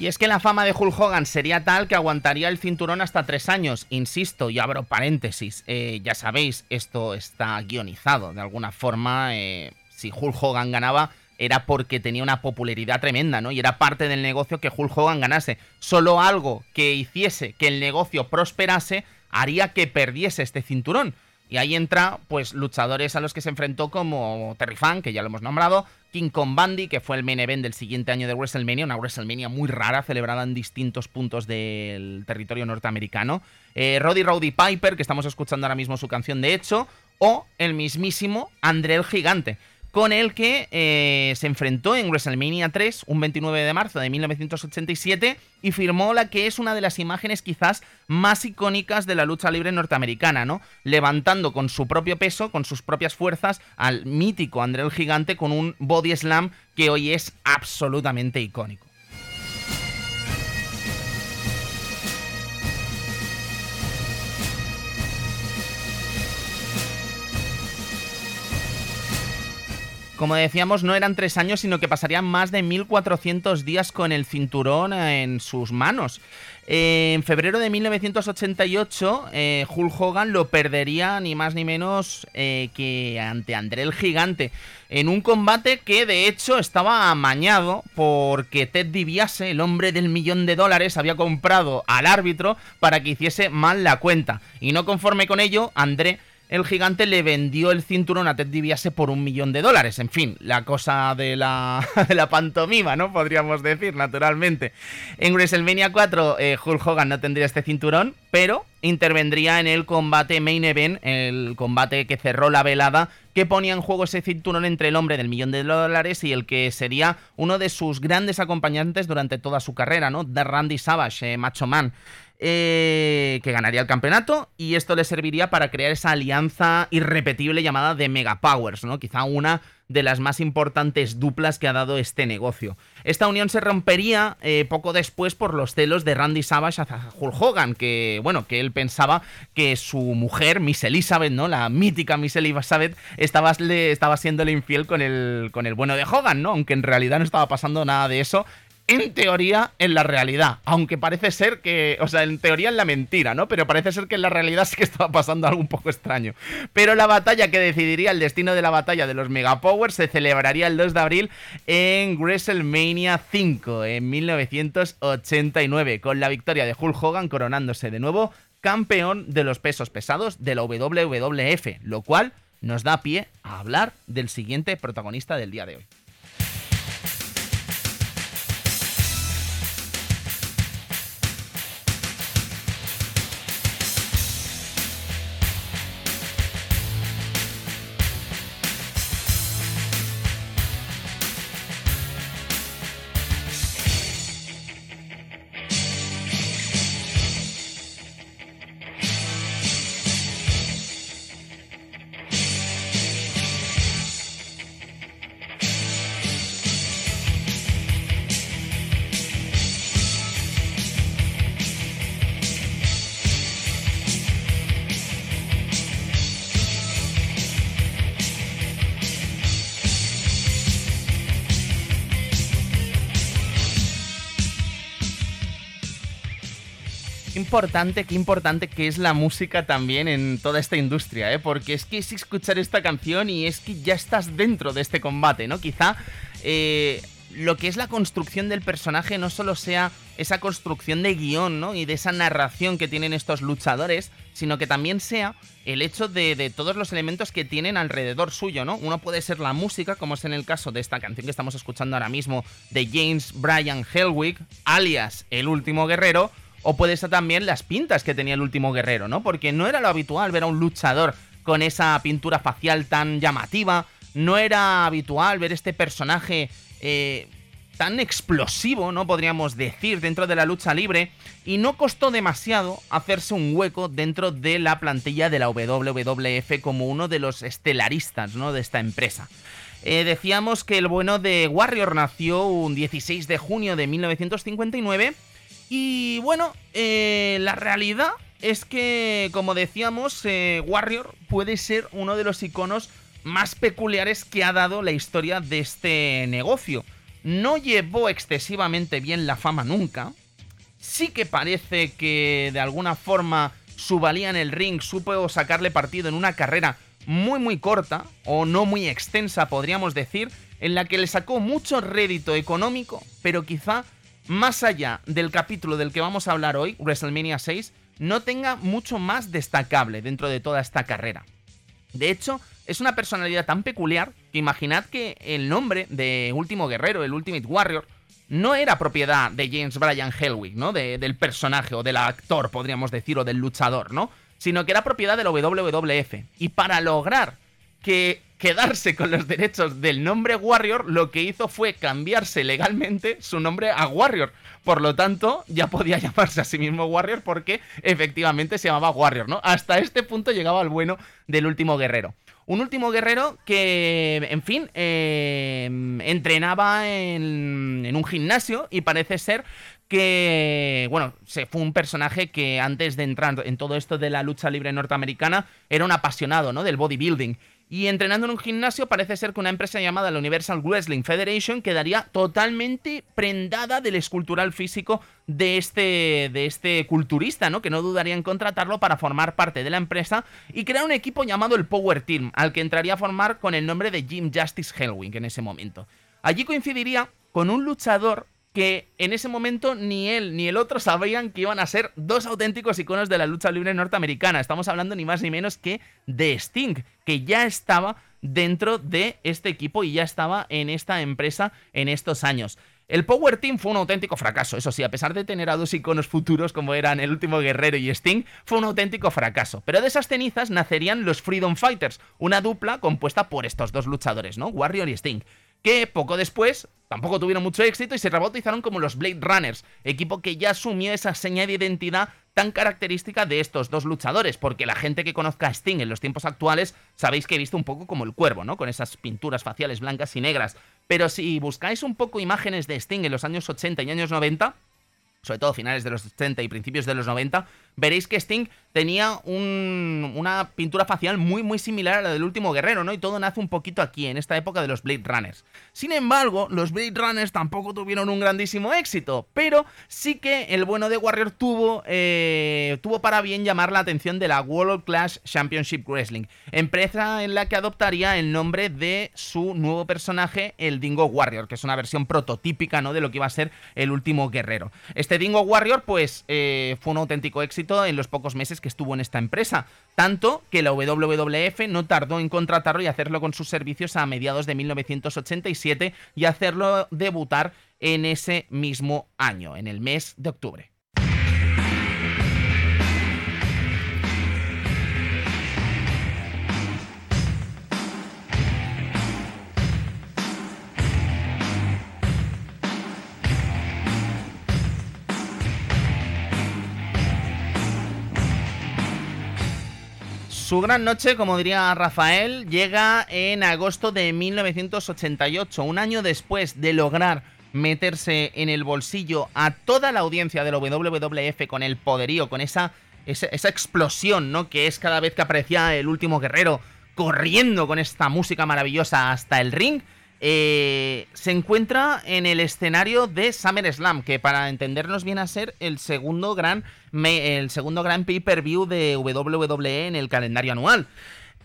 Y es que la fama de Hulk Hogan sería tal que aguantaría el cinturón hasta tres años. Insisto, y abro paréntesis, eh, ya sabéis, esto está guionizado de alguna forma. Eh, si Hulk Hogan ganaba, era porque tenía una popularidad tremenda, ¿no? Y era parte del negocio que Hulk Hogan ganase. Solo algo que hiciese que el negocio prosperase haría que perdiese este cinturón. Y ahí entra, pues, luchadores a los que se enfrentó como Terry Funk, que ya lo hemos nombrado, King Kong Bundy, que fue el main event del siguiente año de WrestleMania, una WrestleMania muy rara, celebrada en distintos puntos del territorio norteamericano, eh, Roddy Rowdy Piper, que estamos escuchando ahora mismo su canción de hecho, o el mismísimo André el Gigante, con el que eh, se enfrentó en WrestleMania 3 un 29 de marzo de 1987 y firmó la que es una de las imágenes quizás más icónicas de la lucha libre norteamericana, ¿no? Levantando con su propio peso, con sus propias fuerzas, al mítico André el Gigante con un body slam que hoy es absolutamente icónico. Como decíamos, no eran tres años, sino que pasarían más de 1400 días con el cinturón en sus manos. En febrero de 1988, eh, Hulk Hogan lo perdería ni más ni menos eh, que ante André el Gigante, en un combate que de hecho estaba amañado porque Ted DiBiase, el hombre del millón de dólares, había comprado al árbitro para que hiciese mal la cuenta. Y no conforme con ello, André el gigante le vendió el cinturón a Ted DiBiase por un millón de dólares. En fin, la cosa de la, de la pantomima, ¿no? Podríamos decir, naturalmente. En WrestleMania 4, eh, Hulk Hogan no tendría este cinturón, pero intervendría en el combate main event, el combate que cerró la velada, que ponía en juego ese cinturón entre el hombre del millón de dólares y el que sería uno de sus grandes acompañantes durante toda su carrera, ¿no? De Randy Savage, eh, Macho Man. Eh, que ganaría el campeonato y esto le serviría para crear esa alianza irrepetible llamada de Mega Powers, ¿no? Quizá una de las más importantes duplas que ha dado este negocio. Esta unión se rompería eh, poco después por los celos de Randy Savage hacia Hulk Hogan, que bueno, que él pensaba que su mujer, Miss Elizabeth, ¿no? La mítica Miss Elizabeth, estaba, le, estaba siéndole infiel con el, con el bueno de Hogan, ¿no? Aunque en realidad no estaba pasando nada de eso en teoría en la realidad, aunque parece ser que, o sea, en teoría en la mentira, ¿no? Pero parece ser que en la realidad sí que estaba pasando algo un poco extraño. Pero la batalla que decidiría el destino de la batalla de los Megapowers se celebraría el 2 de abril en WrestleMania 5 en 1989, con la victoria de Hulk Hogan coronándose de nuevo campeón de los pesos pesados de la WWF, lo cual nos da pie a hablar del siguiente protagonista del día de hoy. Importante, qué importante que es la música también en toda esta industria, ¿eh? Porque es que es escuchar esta canción y es que ya estás dentro de este combate, ¿no? Quizá eh, lo que es la construcción del personaje no solo sea esa construcción de guion, ¿no? Y de esa narración que tienen estos luchadores, sino que también sea el hecho de, de, todos los elementos que tienen alrededor suyo, ¿no? Uno puede ser la música, como es en el caso de esta canción que estamos escuchando ahora mismo, de James Bryan Hellwig, alias El Último Guerrero, o puede ser también las pintas que tenía el último guerrero, ¿no? Porque no era lo habitual ver a un luchador con esa pintura facial tan llamativa, no era habitual ver este personaje eh, tan explosivo, ¿no? Podríamos decir, dentro de la lucha libre, y no costó demasiado hacerse un hueco dentro de la plantilla de la WWF como uno de los estelaristas, ¿no? De esta empresa. Eh, decíamos que el bueno de Warrior nació un 16 de junio de 1959 y bueno, eh, la realidad es que, como decíamos, eh, Warrior puede ser uno de los iconos más peculiares que ha dado la historia de este negocio. No llevó excesivamente bien la fama nunca. Sí que parece que de alguna forma su valía en el ring supo sacarle partido en una carrera muy muy corta o no muy extensa podríamos decir en la que le sacó mucho rédito económico, pero quizá más allá del capítulo del que vamos a hablar hoy, WrestleMania 6, no tenga mucho más destacable dentro de toda esta carrera. De hecho, es una personalidad tan peculiar que imaginad que el nombre de Último Guerrero, el Ultimate Warrior, no era propiedad de James Bryan Hellwig, ¿no? del personaje o del actor, podríamos decir, o del luchador, ¿no? Sino que era propiedad de la WWF. Y para lograr que quedarse con los derechos del nombre Warrior, lo que hizo fue cambiarse legalmente su nombre a Warrior. Por lo tanto, ya podía llamarse a sí mismo Warrior porque efectivamente se llamaba Warrior, ¿no? Hasta este punto llegaba el bueno del último guerrero. Un último guerrero que, en fin, eh, entrenaba en, en, un gimnasio y parece ser que, bueno, se fue un personaje que antes de entrar en todo esto de la lucha libre norteamericana era un apasionado, ¿no? Del bodybuilding. Y entrenando en un gimnasio parece ser que una empresa llamada la Universal Wrestling Federation quedaría totalmente prendada del escultural físico de este, de este culturista, ¿no? Que no dudaría en contratarlo para formar parte de la empresa y crear un equipo llamado el Power Team, al que entraría a formar con el nombre de Jim Justice Hellwing en ese momento. Allí coincidiría con un luchador que en ese momento ni él ni el otro sabían que iban a ser dos auténticos iconos de la lucha libre norteamericana. Estamos hablando ni más ni menos que de Sting, que ya estaba dentro de este equipo y ya estaba en esta empresa en estos años. El Power Team fue un auténtico fracaso, eso sí, a pesar de tener a dos iconos futuros como eran el último guerrero y Sting, fue un auténtico fracaso. Pero de esas cenizas nacerían los Freedom Fighters, una dupla compuesta por estos dos luchadores, ¿no? Warrior y Sting que poco después tampoco tuvieron mucho éxito y se rebautizaron como los Blade Runners, equipo que ya asumió esa seña de identidad tan característica de estos dos luchadores, porque la gente que conozca a Sting en los tiempos actuales sabéis que he visto un poco como el cuervo, ¿no? Con esas pinturas faciales blancas y negras. Pero si buscáis un poco imágenes de Sting en los años 80 y años 90, sobre todo finales de los 80 y principios de los 90, veréis que Sting tenía una pintura facial muy muy similar a la del último guerrero, ¿no? Y todo nace un poquito aquí, en esta época de los Blade Runners. Sin embargo, los Blade Runners tampoco tuvieron un grandísimo éxito, pero sí que el bueno de Warrior tuvo, eh, tuvo para bien llamar la atención de la World Class Championship Wrestling, empresa en la que adoptaría el nombre de su nuevo personaje, el Dingo Warrior, que es una versión prototípica, ¿no? De lo que iba a ser el último guerrero. Este Dingo Warrior, pues, eh, fue un auténtico éxito en los pocos meses que estuvo en esta empresa, tanto que la WWF no tardó en contratarlo y hacerlo con sus servicios a mediados de 1987 y hacerlo debutar en ese mismo año, en el mes de octubre. Su gran noche, como diría Rafael, llega en agosto de 1988, un año después de lograr meterse en el bolsillo a toda la audiencia de WWF con el poderío, con esa, esa, esa explosión, ¿no? Que es cada vez que aparecía el último guerrero corriendo con esta música maravillosa hasta el ring. Eh, se encuentra en el escenario de SummerSlam, que para entendernos viene a ser el segundo gran, el segundo gran pay-per-view de WWE en el calendario anual.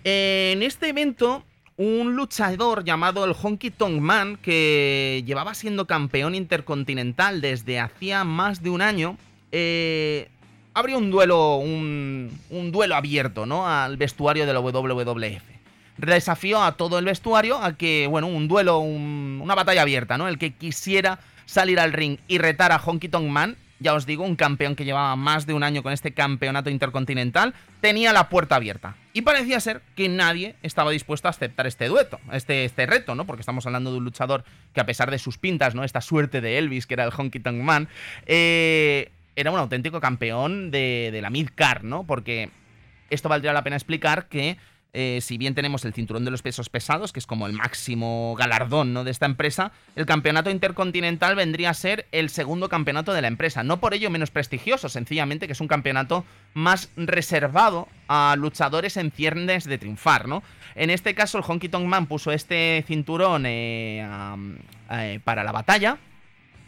en este evento, un luchador llamado el Honky Tonk Man, que llevaba siendo campeón intercontinental desde hacía más de un año, eh, abrió un duelo, un, un duelo abierto, ¿no? Al vestuario de la WWF desafió a todo el vestuario a que, bueno, un duelo, una batalla abierta, ¿no? El que quisiera salir al ring y retar a Honky Tonk Man, ya os digo, un campeón que llevaba más de un año con este campeonato intercontinental, tenía la puerta abierta. Y parecía ser que nadie estaba dispuesto a aceptar este dueto, este, este reto, ¿no? Porque estamos hablando de un luchador que a pesar de sus pintas, ¿no? Esta suerte de Elvis, que era el Honky Tonk Man, eh, era un auténtico campeón de, de la mid-car, ¿no? Porque esto valdría la pena explicar que eh, si bien tenemos el cinturón de los pesos pesados, que es como el máximo galardón ¿no? de esta empresa, el campeonato intercontinental vendría a ser el segundo campeonato de la empresa. No por ello menos prestigioso, sencillamente que es un campeonato más reservado a luchadores en ciernes de triunfar. ¿no? En este caso, el Honky Tonk Man puso este cinturón eh, eh, para la batalla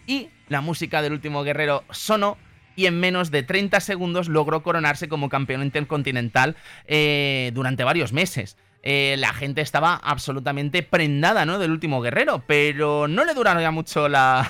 y la música del último guerrero sonó y en menos de 30 segundos logró coronarse como campeón intercontinental eh, durante varios meses. eh, la gente estaba absolutamente prendada, ¿no? Del último guerrero, pero no le duraron ya mucho la,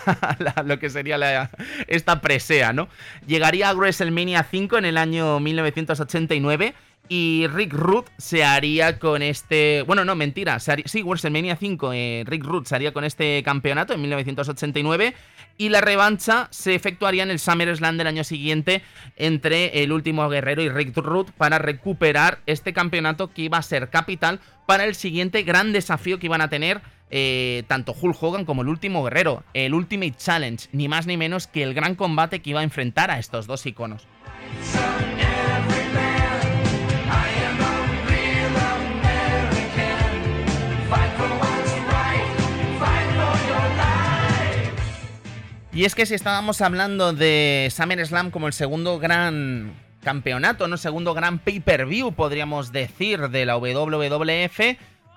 lo que sería la, esta presea, ¿no? Llegaría a WrestleMania 5 en el año 1989 y Rick Root se haría con este. Bueno, no, mentira. sí, WrestleMania 5. Eh, Rick Root se haría con este campeonato en 1989. Y la revancha se efectuaría en el SummerSlam del año siguiente entre el último guerrero y Rick Root para recuperar este campeonato que iba a ser capital para el siguiente gran desafío que iban a tener eh, tanto Hulk Hogan como el último guerrero, el Ultimate Challenge, ni más ni menos que el gran combate que iba a enfrentar a estos dos iconos. Y es que si estábamos hablando de SummerSlam como el segundo gran campeonato, no segundo gran pay-per-view, podríamos decir, de la WWF,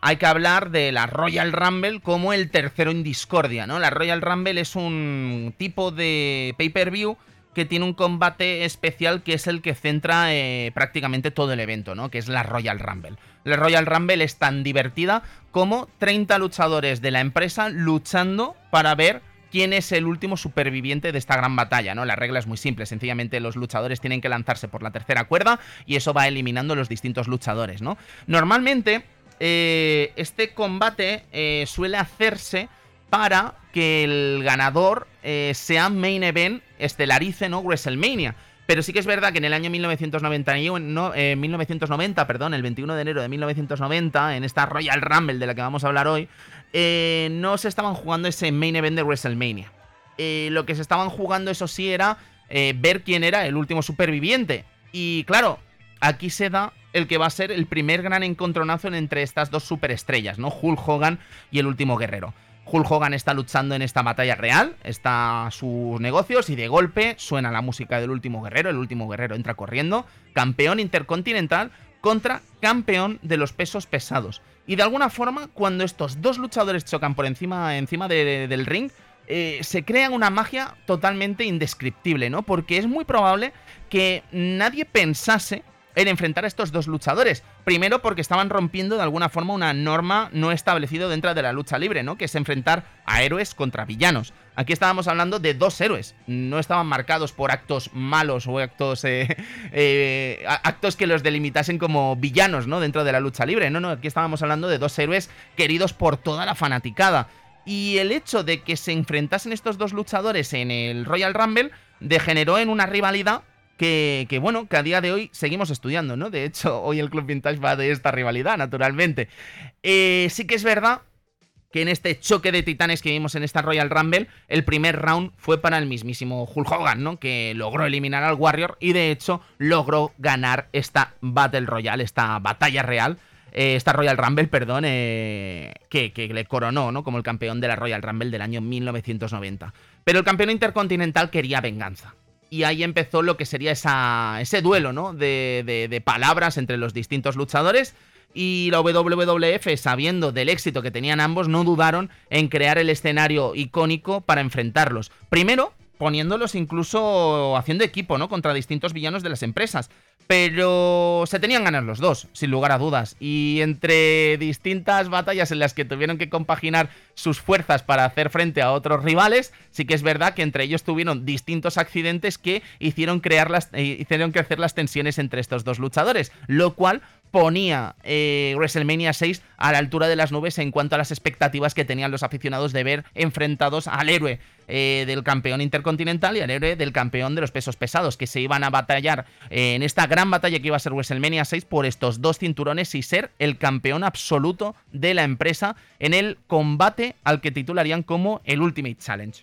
hay que hablar de la Royal Rumble como el tercero en discordia, ¿no? La Royal Rumble es un tipo de pay-per-view que tiene un combate especial que es el que centra eh, prácticamente todo el evento, ¿no? Que es la Royal Rumble. La Royal Rumble es tan divertida como 30 luchadores de la empresa luchando para ver quién es el último superviviente de esta gran batalla, ¿no? La regla es muy simple, sencillamente los luchadores tienen que lanzarse por la tercera cuerda y eso va eliminando los distintos luchadores, ¿no? Normalmente, eh, este combate eh, suele hacerse para que el ganador eh, sea main event, estelarice, ¿no? WrestleMania. Pero sí que es verdad que en el año 1991, no, 1990, perdón, el 21 de enero de 1990, en esta Royal Rumble de la que vamos a hablar hoy, eh, no se estaban jugando ese main event de WrestleMania. Eh, lo que se estaban jugando, eso sí, era eh, ver quién era el último superviviente. Y claro, aquí se da el que va a ser el primer gran encontronazo entre estas dos superestrellas, ¿no? Hulk Hogan y el último guerrero. Hulk Hogan está luchando en esta batalla real, está sus negocios y de golpe suena la música del último guerrero, el último guerrero entra corriendo, campeón intercontinental contra campeón de los pesos pesados. Y de alguna forma, cuando estos dos luchadores chocan por encima, encima del ring, eh, se crea una magia totalmente indescriptible, ¿no? Porque es muy probable que nadie pensase en enfrentar a estos dos luchadores. Primero porque estaban rompiendo de alguna forma una norma no establecida dentro de la lucha libre, ¿no? Que es enfrentar a héroes contra villanos. Aquí estábamos hablando de dos héroes. No estaban marcados por actos malos o actos, eh, eh, actos que los delimitasen como villanos, ¿no? Dentro de la lucha libre. No, no, aquí estábamos hablando de dos héroes queridos por toda la fanaticada. Y el hecho de que se enfrentasen estos dos luchadores en el Royal Rumble degeneró en una rivalidad que, bueno, que a día de hoy seguimos estudiando, ¿no? De hecho, hoy el Club Vintage va de esta rivalidad, naturalmente. Eh, sí que es verdad que en este choque de titanes que vimos en esta Royal Rumble, el primer round fue para el mismísimo Hulk Hogan, ¿no? Que logró eliminar al Warrior y de hecho logró ganar esta Battle Royale, esta batalla real. Eh, esta Royal Rumble, perdón, eh, que, que, le coronó ¿no? como el campeón de la Royal Rumble del año 1990. Pero el campeón intercontinental quería venganza y ahí empezó lo que sería ese duelo, ¿no? De, de, palabras entre los distintos luchadores. Y la WWF, sabiendo del éxito que tenían ambos, no dudaron en crear el escenario icónico para enfrentarlos. Primero, poniéndolos incluso haciendo equipo, ¿no? Contra distintos villanos de las empresas. Pero se tenían ganas los dos, sin lugar a dudas. Y entre distintas batallas en las que tuvieron que compaginar sus fuerzas para hacer frente a otros rivales, sí que es verdad que entre ellos tuvieron distintos accidentes que hicieron, crear las, eh, hicieron crecer las tensiones entre estos dos luchadores. Lo cual ponía eh, WrestleMania 6 a la altura de las nubes en cuanto a las expectativas que tenían los aficionados de ver enfrentados al héroe eh, del campeón intercontinental y al héroe del campeón de los pesos pesados, que se iban a batallar en esta gran batalla que iba a ser WrestleMania 6 por estos dos cinturones y ser el campeón absoluto de la empresa en el combate al que titularían como el Ultimate Challenge.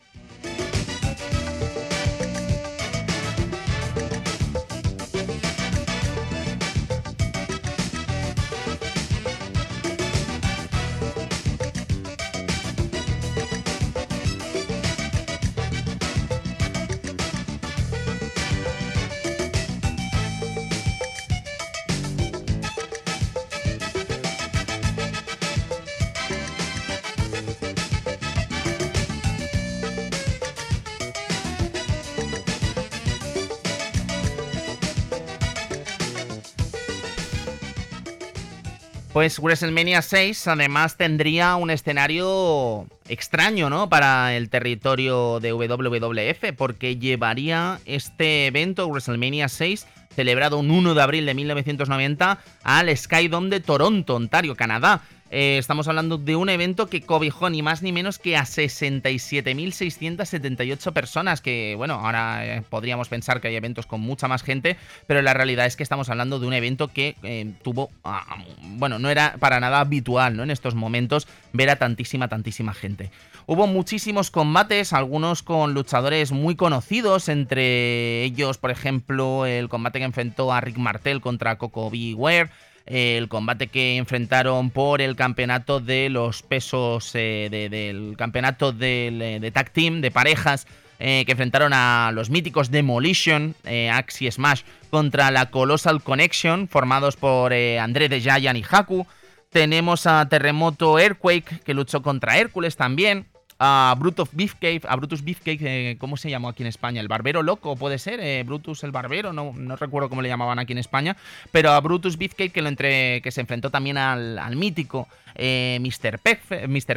Pues WrestleMania 6 además tendría un escenario extraño, ¿no? Para el territorio de WWF, porque llevaría este evento, WrestleMania 6, celebrado un 1 de abril de 1990, al Skydome de Toronto, Ontario, Canadá. Eh, estamos hablando de un evento que cobijó ni más ni menos que a 67.678 personas, que bueno, ahora eh, podríamos pensar que hay eventos con mucha más gente, pero la realidad es que estamos hablando de un evento que eh, tuvo, ah, bueno, no era para nada habitual, ¿no? En estos momentos ver a tantísima, tantísima gente. Hubo muchísimos combates, algunos con luchadores muy conocidos, entre ellos, por ejemplo, el combate que enfrentó a Rick Martel contra Coco B. Ware, el combate que enfrentaron por el campeonato de los pesos eh, del campeonato eh, de, tag team de parejas eh, que enfrentaron a los míticos Demolition, Axie Smash contra la Colossal Connection formados por André de Giant y Haku. Tenemos a Terremoto Earthquake que luchó contra Hércules también a Brutus Beefcake, a Brutus Beefcake, eh, ¿cómo se llamó aquí en España? El Barbero Loco, puede ser, eh, Brutus el Barbero, no, recuerdo cómo le llamaban aquí en España, pero a Brutus Beefcake que, lo entre, que se enfrentó también al, mítico eh, Mr.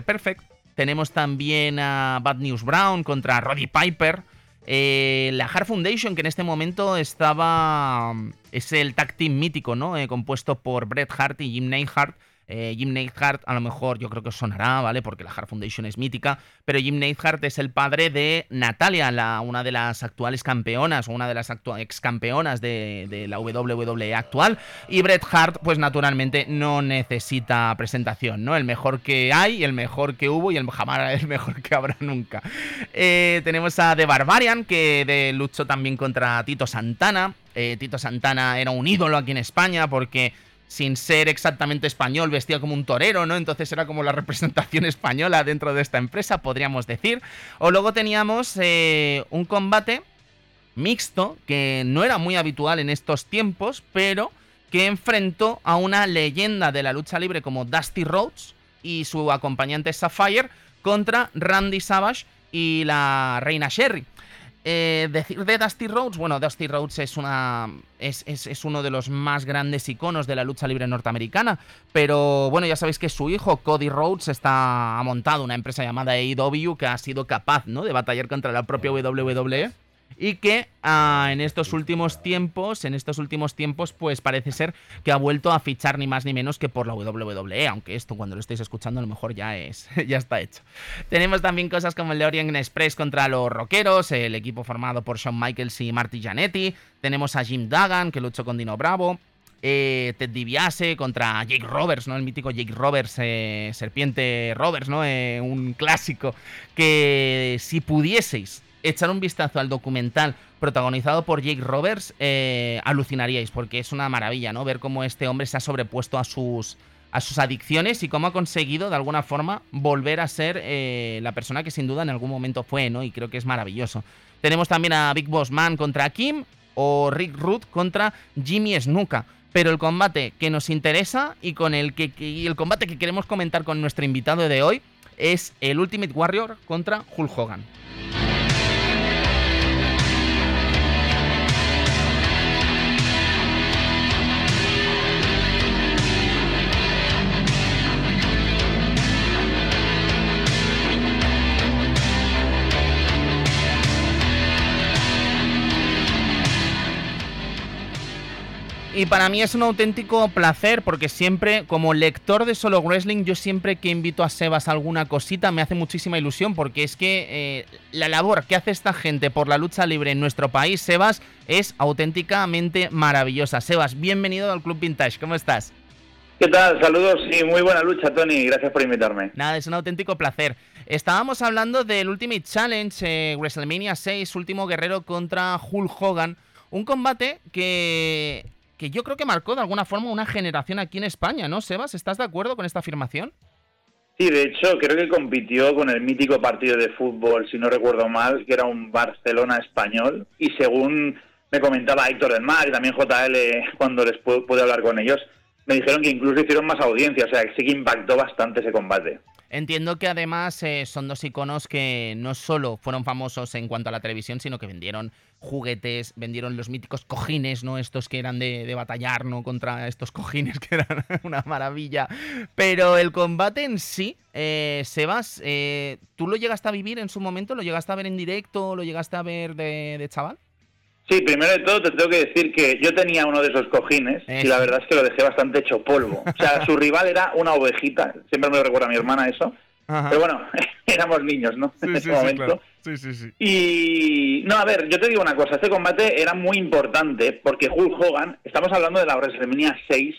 Perfect, Tenemos también a Bad News Brown contra Roddy Piper. la Hard Foundation, que en este momento estaba. Es el tag team mítico, ¿no? compuesto por Bret Hart y Jim Neidhart eh, Jim Neidhart, a lo mejor yo creo que sonará, ¿vale? Porque la Hart Foundation es mítica, pero Jim Neidhart es el padre de Natalia, una de las actuales campeonas, o una de las ex campeonas de, la WWE actual, y Bret Hart, pues naturalmente no necesita presentación, ¿no? El mejor que hay, el mejor que hubo y el jamás el mejor que habrá nunca. Eh, tenemos a The Barbarian, que luchó también contra Tito Santana. Eh, Tito Santana era un ídolo aquí en España porque sin ser exactamente español, vestía como un torero, ¿no? Entonces era como la representación española dentro de esta empresa, podríamos decir. O luego teníamos eh, un combate mixto, que no era muy habitual en estos tiempos, pero que enfrentó a una leyenda de la lucha libre como Dusty Rhodes y su acompañante Sapphire contra Randy Savage y la reina Sherry. Eh, decir de Dusty Rhodes, bueno, Dusty Rhodes es, una, es, es, uno de los más grandes iconos de la lucha libre norteamericana, pero bueno, ya sabéis que su hijo, Cody Rhodes, está, ha montado una empresa llamada AEW que ha sido capaz ¿no? de batallar contra la propia WWE y que ah, en estos últimos tiempos, en estos últimos tiempos, pues parece ser que ha vuelto a fichar ni más ni menos que por la WWE, aunque esto cuando lo estéis escuchando a lo mejor ya es, ya está hecho. Tenemos también cosas como el de Orient Express contra los Rockeros, el equipo formado por Shawn Michaels y Marty Janetti. Tenemos a Jim Duggan, que luchó con Dino Bravo. Eh, Ted DiBiase contra Jake Roberts, ¿no? El mítico Jake Roberts, eh, Serpiente Roberts, ¿no? Eh, un clásico que si pudieseis echar un vistazo al documental protagonizado por Jake Roberts, eh, alucinaríais, porque es una maravilla, ¿no? Ver cómo este hombre se ha sobrepuesto a sus, a sus adicciones y cómo ha conseguido, de alguna forma, volver a ser eh, la persona que sin duda en algún momento fue, ¿no? Y creo que es maravilloso. Tenemos también a Big Boss Man contra Kim o Rick Root contra Jimmy Snuka. Pero el combate que nos interesa y con el que, y el combate que queremos comentar con nuestro invitado de hoy es el Ultimate Warrior contra Hulk Hogan. Y para mí es un auténtico placer porque siempre, como lector de Solo Wrestling, yo siempre que invito a Sebas a alguna cosita me hace muchísima ilusión porque es que eh, la labor que hace esta gente por la lucha libre en nuestro país, Sebas, es auténticamente maravillosa. Sebas, bienvenido al Club Vintage, ¿cómo estás? ¿Qué tal? Saludos y muy buena lucha, Tony. Gracias por invitarme. Nada, es un auténtico placer. Estábamos hablando del Ultimate Challenge, eh, WrestleMania 6, último guerrero contra Hulk Hogan. Un combate que que yo creo que marcó de alguna forma una generación aquí en España, ¿no, Sebas? ¿Estás de acuerdo con esta afirmación? Sí, de hecho, creo que compitió con el mítico partido de fútbol, si no recuerdo mal, que era un Barcelona español. Y según me comentaba Héctor del Mar y también JL cuando les pude, hablar con ellos, me dijeron que incluso hicieron más audiencia, o sea, que sí que impactó bastante ese combate. Entiendo que además eh, son dos iconos que no solo fueron famosos en cuanto a la televisión, sino que vendieron juguetes, vendieron los míticos cojines, ¿no? Estos que eran de, batallar, ¿no? Contra estos cojines que eran una maravilla. Pero el combate en sí, eh, Sebas, eh, ¿tú lo llegaste a vivir en su momento? ¿Lo llegaste a ver en directo? ¿Lo llegaste a ver de, chaval? Sí, primero de todo te tengo que decir que yo tenía uno de esos cojines y la verdad es que lo dejé bastante hecho polvo. O sea, su rival era una ovejita, siempre me lo recuerda a mi hermana eso. Pero bueno, éramos niños, ¿no? en ese momento. Sí, sí, sí. Y no, a ver, yo te digo una cosa, este combate era muy importante porque Hulk Hogan, estamos hablando de la WrestleMania 6,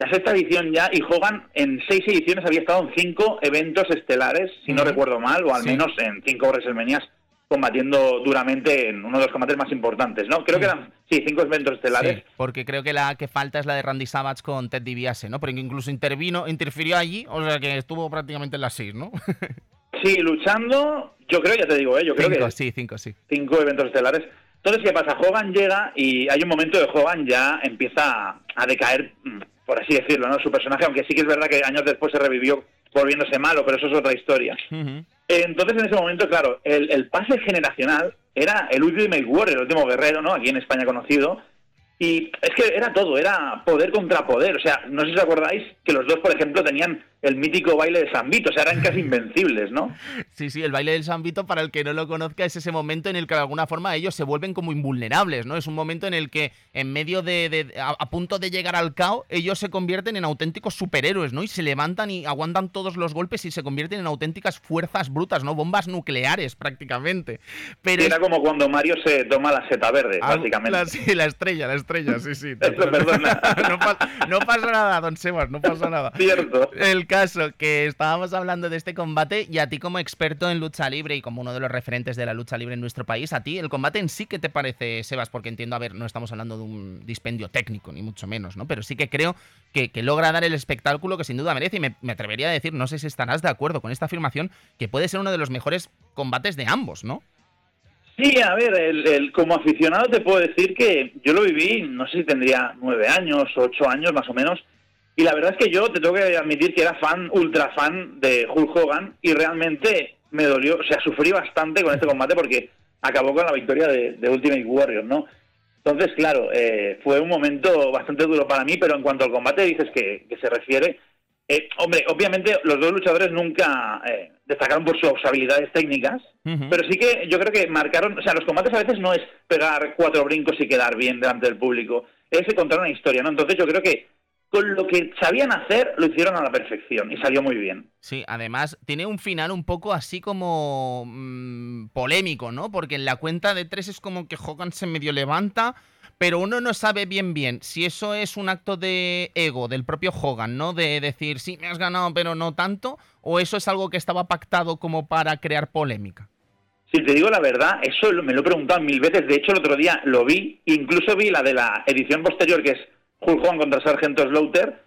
la sexta edición ya, y Hogan en seis ediciones había estado en cinco eventos estelares, si no recuerdo mal, o al menos en cinco WrestleManias combatiendo duramente en uno de los combates más importantes, ¿no? Creo que eran, sí, cinco eventos estelares. porque creo que la que falta es la de Randy Savage con Ted DiBiase, ¿no? Porque incluso intervino, interfirió allí, o sea que estuvo prácticamente en las seis, ¿no? Sí, luchando, yo creo, ya te digo, ¿eh? yo creo que... Sí, cinco, sí. Cinco eventos estelares. Entonces, ¿qué pasa? Hogan llega y hay un momento de Hogan ya empieza a decaer, mm, por así decirlo, ¿no? Su personaje, aunque sí que es verdad que años después se revivió volviéndose malo, pero eso es otra historia. Entonces, en ese momento, claro, el, pase generacional era el Ultimate Warrior, el último guerrero, ¿no? Aquí en España conocido, y es que era todo, era poder contra poder. O sea, no sé si os acordáis que los dos, por ejemplo, tenían el mítico baile de San Vito, o sea, eran casi invencibles, ¿no? Sí, sí, el baile del San Vito, para el que no lo conozca, es ese momento en el que de alguna forma ellos se vuelven como invulnerables, ¿no? Es un momento en el que, en medio de, a, punto de llegar al caos, ellos se convierten en auténticos superhéroes, ¿no? Y se levantan y aguantan todos los golpes y se convierten en auténticas fuerzas brutas, ¿no? Bombas nucleares, prácticamente. Pero Era como cuando Mario se toma la seta verde, básicamente. La, sí, la estrella, la estrella, sí, sí. perdona. no, pasa, nada, don Sebas, no pasa nada. Cierto. El caso, que estábamos hablando de este combate y a ti como experto en lucha libre y como uno de los referentes de la lucha libre en nuestro país, a ti el combate en sí, ¿qué te parece, Sebas? Porque entiendo, a ver, no estamos hablando de un dispendio técnico, ni mucho menos, ¿no? Pero sí que creo que, logra dar el espectáculo que sin duda merece y me, atrevería a decir, no sé si estarás de acuerdo con esta afirmación, que puede ser uno de los mejores combates de ambos, ¿no? Sí, a ver, el, como aficionado te puedo decir que yo lo viví, no sé si tendría nueve años, ocho años más o menos, y la verdad es que yo te tengo que admitir que era fan, ultra fan de Hulk Hogan y realmente me dolió, o sea, sufrí bastante con este combate porque acabó con la victoria de, Ultimate Warrior, ¿no? Entonces, claro, eh, fue un momento bastante duro para mí, pero en cuanto al combate dices que, se refiere, eh, hombre, obviamente los dos luchadores nunca eh, destacaron por sus habilidades técnicas, pero sí que yo creo que marcaron, o sea, los combates a veces no es pegar cuatro brincos y quedar bien delante del público, es contar una historia, ¿no? Entonces yo creo que con lo que sabían hacer, lo hicieron a la perfección y salió muy bien. Sí, además tiene un final un poco así como mm, polémico, ¿no? Porque en la cuenta de tres es como que Hogan se medio levanta, pero uno no sabe bien bien si eso es un acto de ego del propio Hogan, ¿no? De decir, sí, me has ganado, pero no tanto, o eso es algo que estaba pactado como para crear polémica. Si te digo la verdad, eso me lo he preguntado mil veces. De hecho, el otro día lo vi, incluso vi la de la edición posterior, que es Hogan contra Sargento Slaughter,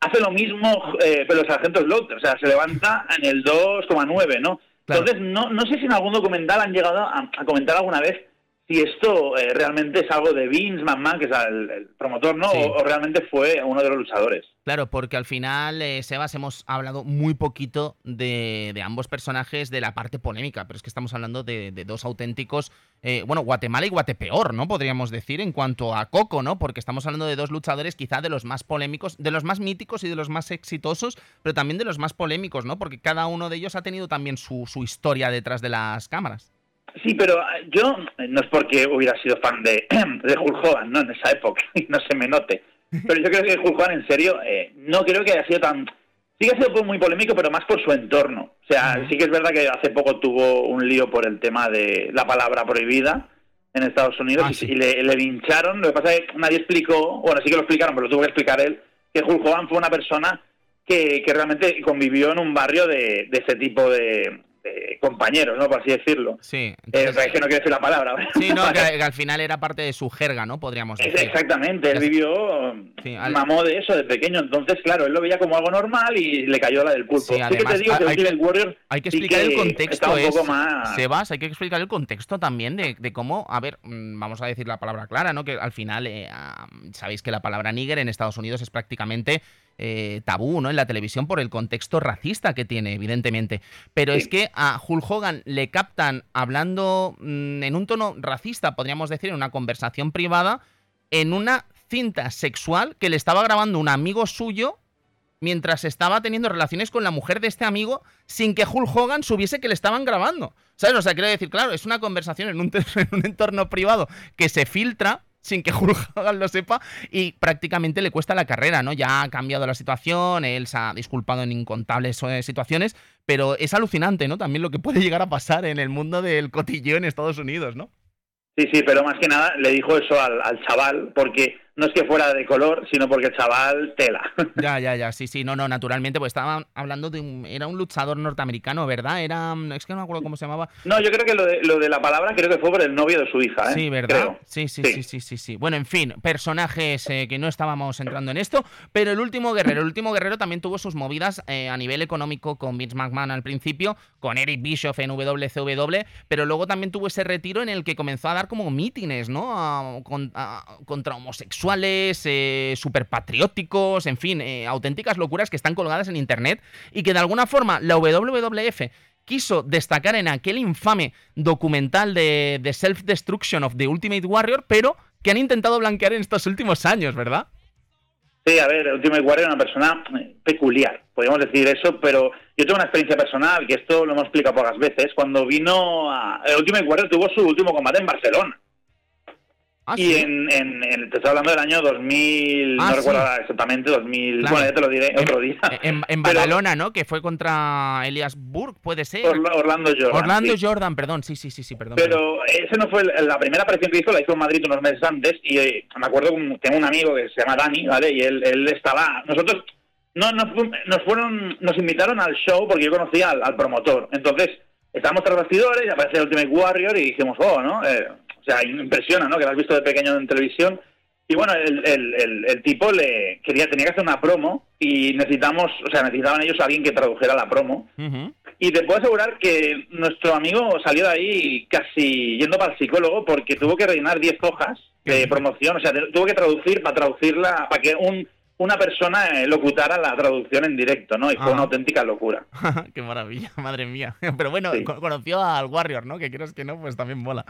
hace lo mismo, eh, pero Sargento Slaughter, o sea, se levanta en el 2,9, ¿no? Entonces, no, no sé si en algún documental han llegado a comentar alguna vez si esto eh, realmente es algo de Vince McMahon, que es el, promotor, ¿no? O, realmente fue uno de los luchadores. Claro, porque al final, eh, Sebas, hemos hablado muy poquito de, ambos personajes de la parte polémica, pero es que estamos hablando de, dos auténticos, eh, bueno, Guatemala y Guatepeor, ¿no? Podríamos decir, en cuanto a Coco, ¿no? Porque estamos hablando de dos luchadores quizá de los más polémicos, de los más míticos y de los más exitosos, pero también de los más polémicos, ¿no? Porque cada uno de ellos ha tenido también su historia detrás de las cámaras. Sí, pero eh, yo, no es porque hubiera sido fan de, de Hulk Hogan, ¿no? En esa época, y no se me note. Pero yo creo que Hulk Hogan, en serio, eh, no creo que haya sido tan... Sí que ha sido muy polémico, pero más por su entorno. O sea, sí que es verdad que hace poco tuvo un lío por el tema de la palabra prohibida en Estados Unidos ah, y, le, le lincharon. Lo que pasa es que nadie explicó, bueno, sí que lo explicaron, pero lo tuvo que explicar él, que Hulk Hogan fue una persona que, que realmente convivió en un barrio de, de ese tipo de, compañeros, ¿no? Por así decirlo. Sí. Eh, es que no quiero decir la palabra. Sí, no, que, al final era parte de su jerga, ¿no? Podríamos decir. Exactamente, él vivió, mamó de eso de pequeño, entonces, claro, él lo veía como algo normal y le cayó la del pulpo. Sí, además, que te digo que hay, el Warrior hay que explicar el contexto. Es, Sebas, hay que explicar el contexto también de, de, cómo, a ver, mm, vamos a decir la palabra clara, ¿no? Que al final, eh, sabéis que la palabra nigger en Estados Unidos es prácticamente eh, tabú ¿no? en la televisión por el contexto racista que tiene, evidentemente. Pero es que a Hulk Hogan le captan hablando mm, en un tono racista, podríamos decir, en una conversación privada, en una cinta sexual que le estaba grabando un amigo suyo mientras estaba teniendo relaciones con la mujer de este amigo sin que Hulk Hogan supiese que le estaban grabando. ¿Sabes? O sea, quiero decir, claro, es una conversación en un, en un entorno privado que se filtra sin que Hulk Hogan lo sepa y prácticamente le cuesta la carrera, ¿no? Ya ha cambiado la situación, él se ha disculpado en incontables eh, situaciones, pero es alucinante, ¿no? También lo que puede llegar a pasar en el mundo del cotilleo en Estados Unidos, ¿no? Sí, sí, pero más que nada le dijo eso al chaval porque no es que fuera de color, sino porque el chaval tela. Ya, ya, ya, sí, sí, no, no, naturalmente, pues estaba hablando de un, era un luchador norteamericano, ¿verdad? Era, es que no me acuerdo cómo se llamaba. No, yo creo que lo de, lo de la palabra creo que fue por el novio de su hija, ¿eh? Sí, ¿verdad? Sí, sí, sí, sí, sí, sí, Bueno, en fin, personajes eh, que no estábamos entrando en esto, pero el último guerrero, el último guerrero también tuvo sus movidas eh, a nivel económico con Vince McMahon al principio, con Eric Bischoff en WCW, pero luego también tuvo ese retiro en el que comenzó a dar como mítines, ¿no? contra homosexuales, eh, super patrióticos, en fin, eh, auténticas locuras que están colgadas en internet y que de alguna forma la WWF quiso destacar en aquel infame documental de, The Self-Destruction of the Ultimate Warrior, pero que han intentado blanquear en estos últimos años, ¿verdad? Sí, a ver, Ultimate Warrior es una persona eh, peculiar, podríamos decir eso, pero yo tengo una experiencia personal, que esto lo hemos explicado pocas veces, cuando vino a... Ultimate Warrior tuvo su último combate en Barcelona. Ah, y en, en, te estoy hablando del año 2000, ah, no recuerdo exactamente, 2000, bueno, ya te lo diré otro día. En, Badalona, ¿no? Que fue contra Elias Burke, puede ser. Orlando Jordan. Orlando Jordan, perdón, sí, sí, sí, sí, perdón. Pero ese no fue la primera aparición que hizo, la hizo en Madrid unos meses antes y eh, me acuerdo que tengo un amigo que se llama Dani, ¿vale? Y él, él estaba, nosotros no, nos, nos fueron, nos invitaron al show porque yo conocía al, promotor, entonces estábamos tras bastidores y aparece el Ultimate Warrior y dijimos, oh, ¿no? Eh, sea, impresiona, ¿no? Que lo has visto de pequeño en televisión. Y bueno, el, el, el, tipo le quería tenía que hacer una promo y necesitamos, o sea, necesitaban ellos a alguien que tradujera la promo. Y te puedo asegurar que nuestro amigo salió de ahí casi yendo para el psicólogo porque tuvo que rellenar 10 hojas de promoción, o sea, tuvo que traducir para traducirla, para que un una persona eh, locutara la traducción en directo, ¿no? Y fue una auténtica locura. Qué maravilla, madre mía. Pero bueno, conoció al Warrior, ¿no? Que quieres que no, pues también mola.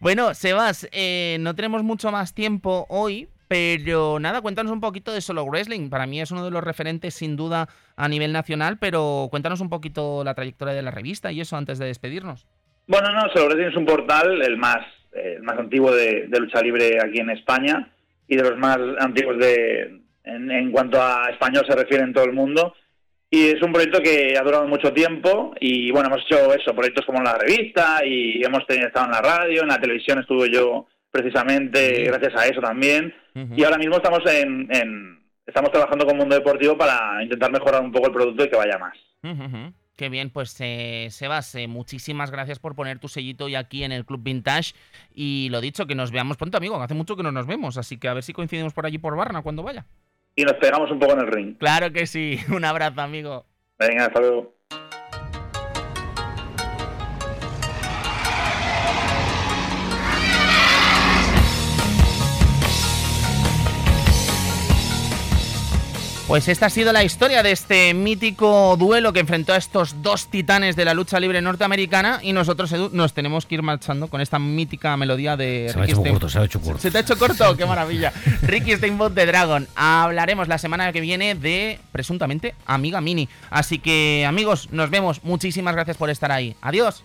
Bueno, Sebas, eh, no tenemos mucho más tiempo hoy, pero nada, cuéntanos un poquito de Solo Wrestling. Para mí es uno de los referentes sin duda a nivel nacional, pero cuéntanos un poquito la trayectoria de la revista y eso antes de despedirnos. Bueno, no, Solo Wrestling es un portal, el más, el más antiguo de lucha libre aquí en España y de los más antiguos de, en, cuanto a español se refiere en todo el mundo. Y es un proyecto que ha durado mucho tiempo y bueno, hemos hecho eso, proyectos como en la revista y hemos tenido, estado en la radio, en la televisión estuve yo precisamente gracias a eso también. Y ahora mismo estamos en, estamos trabajando con Mundo Deportivo para intentar mejorar un poco el producto y que vaya más. Qué bien, pues eh, Sebas, eh, muchísimas gracias por poner tu sellito hoy aquí en el Club Vintage. Y lo dicho, que nos veamos pronto, amigo. Hace mucho que no nos vemos, así que a ver si coincidimos por allí por Barna cuando vaya y nos pegamos un poco en el ring. Claro que sí. Un abrazo, amigo. Venga, hasta luego. Pues esta ha sido la historia de este mítico duelo que enfrentó a estos dos titanes de la lucha libre norteamericana y nosotros, Edu, nos tenemos que ir marchando con esta mítica melodía de se Ricky ha hecho corto, se ha hecho corto. ¿Se te ha hecho corto? ¡Qué maravilla! Ricky Steinbot de Dragon. Hablaremos la semana que viene de, presuntamente, Amiga Mini. Así que, amigos, nos vemos. Muchísimas gracias por estar ahí. Adiós.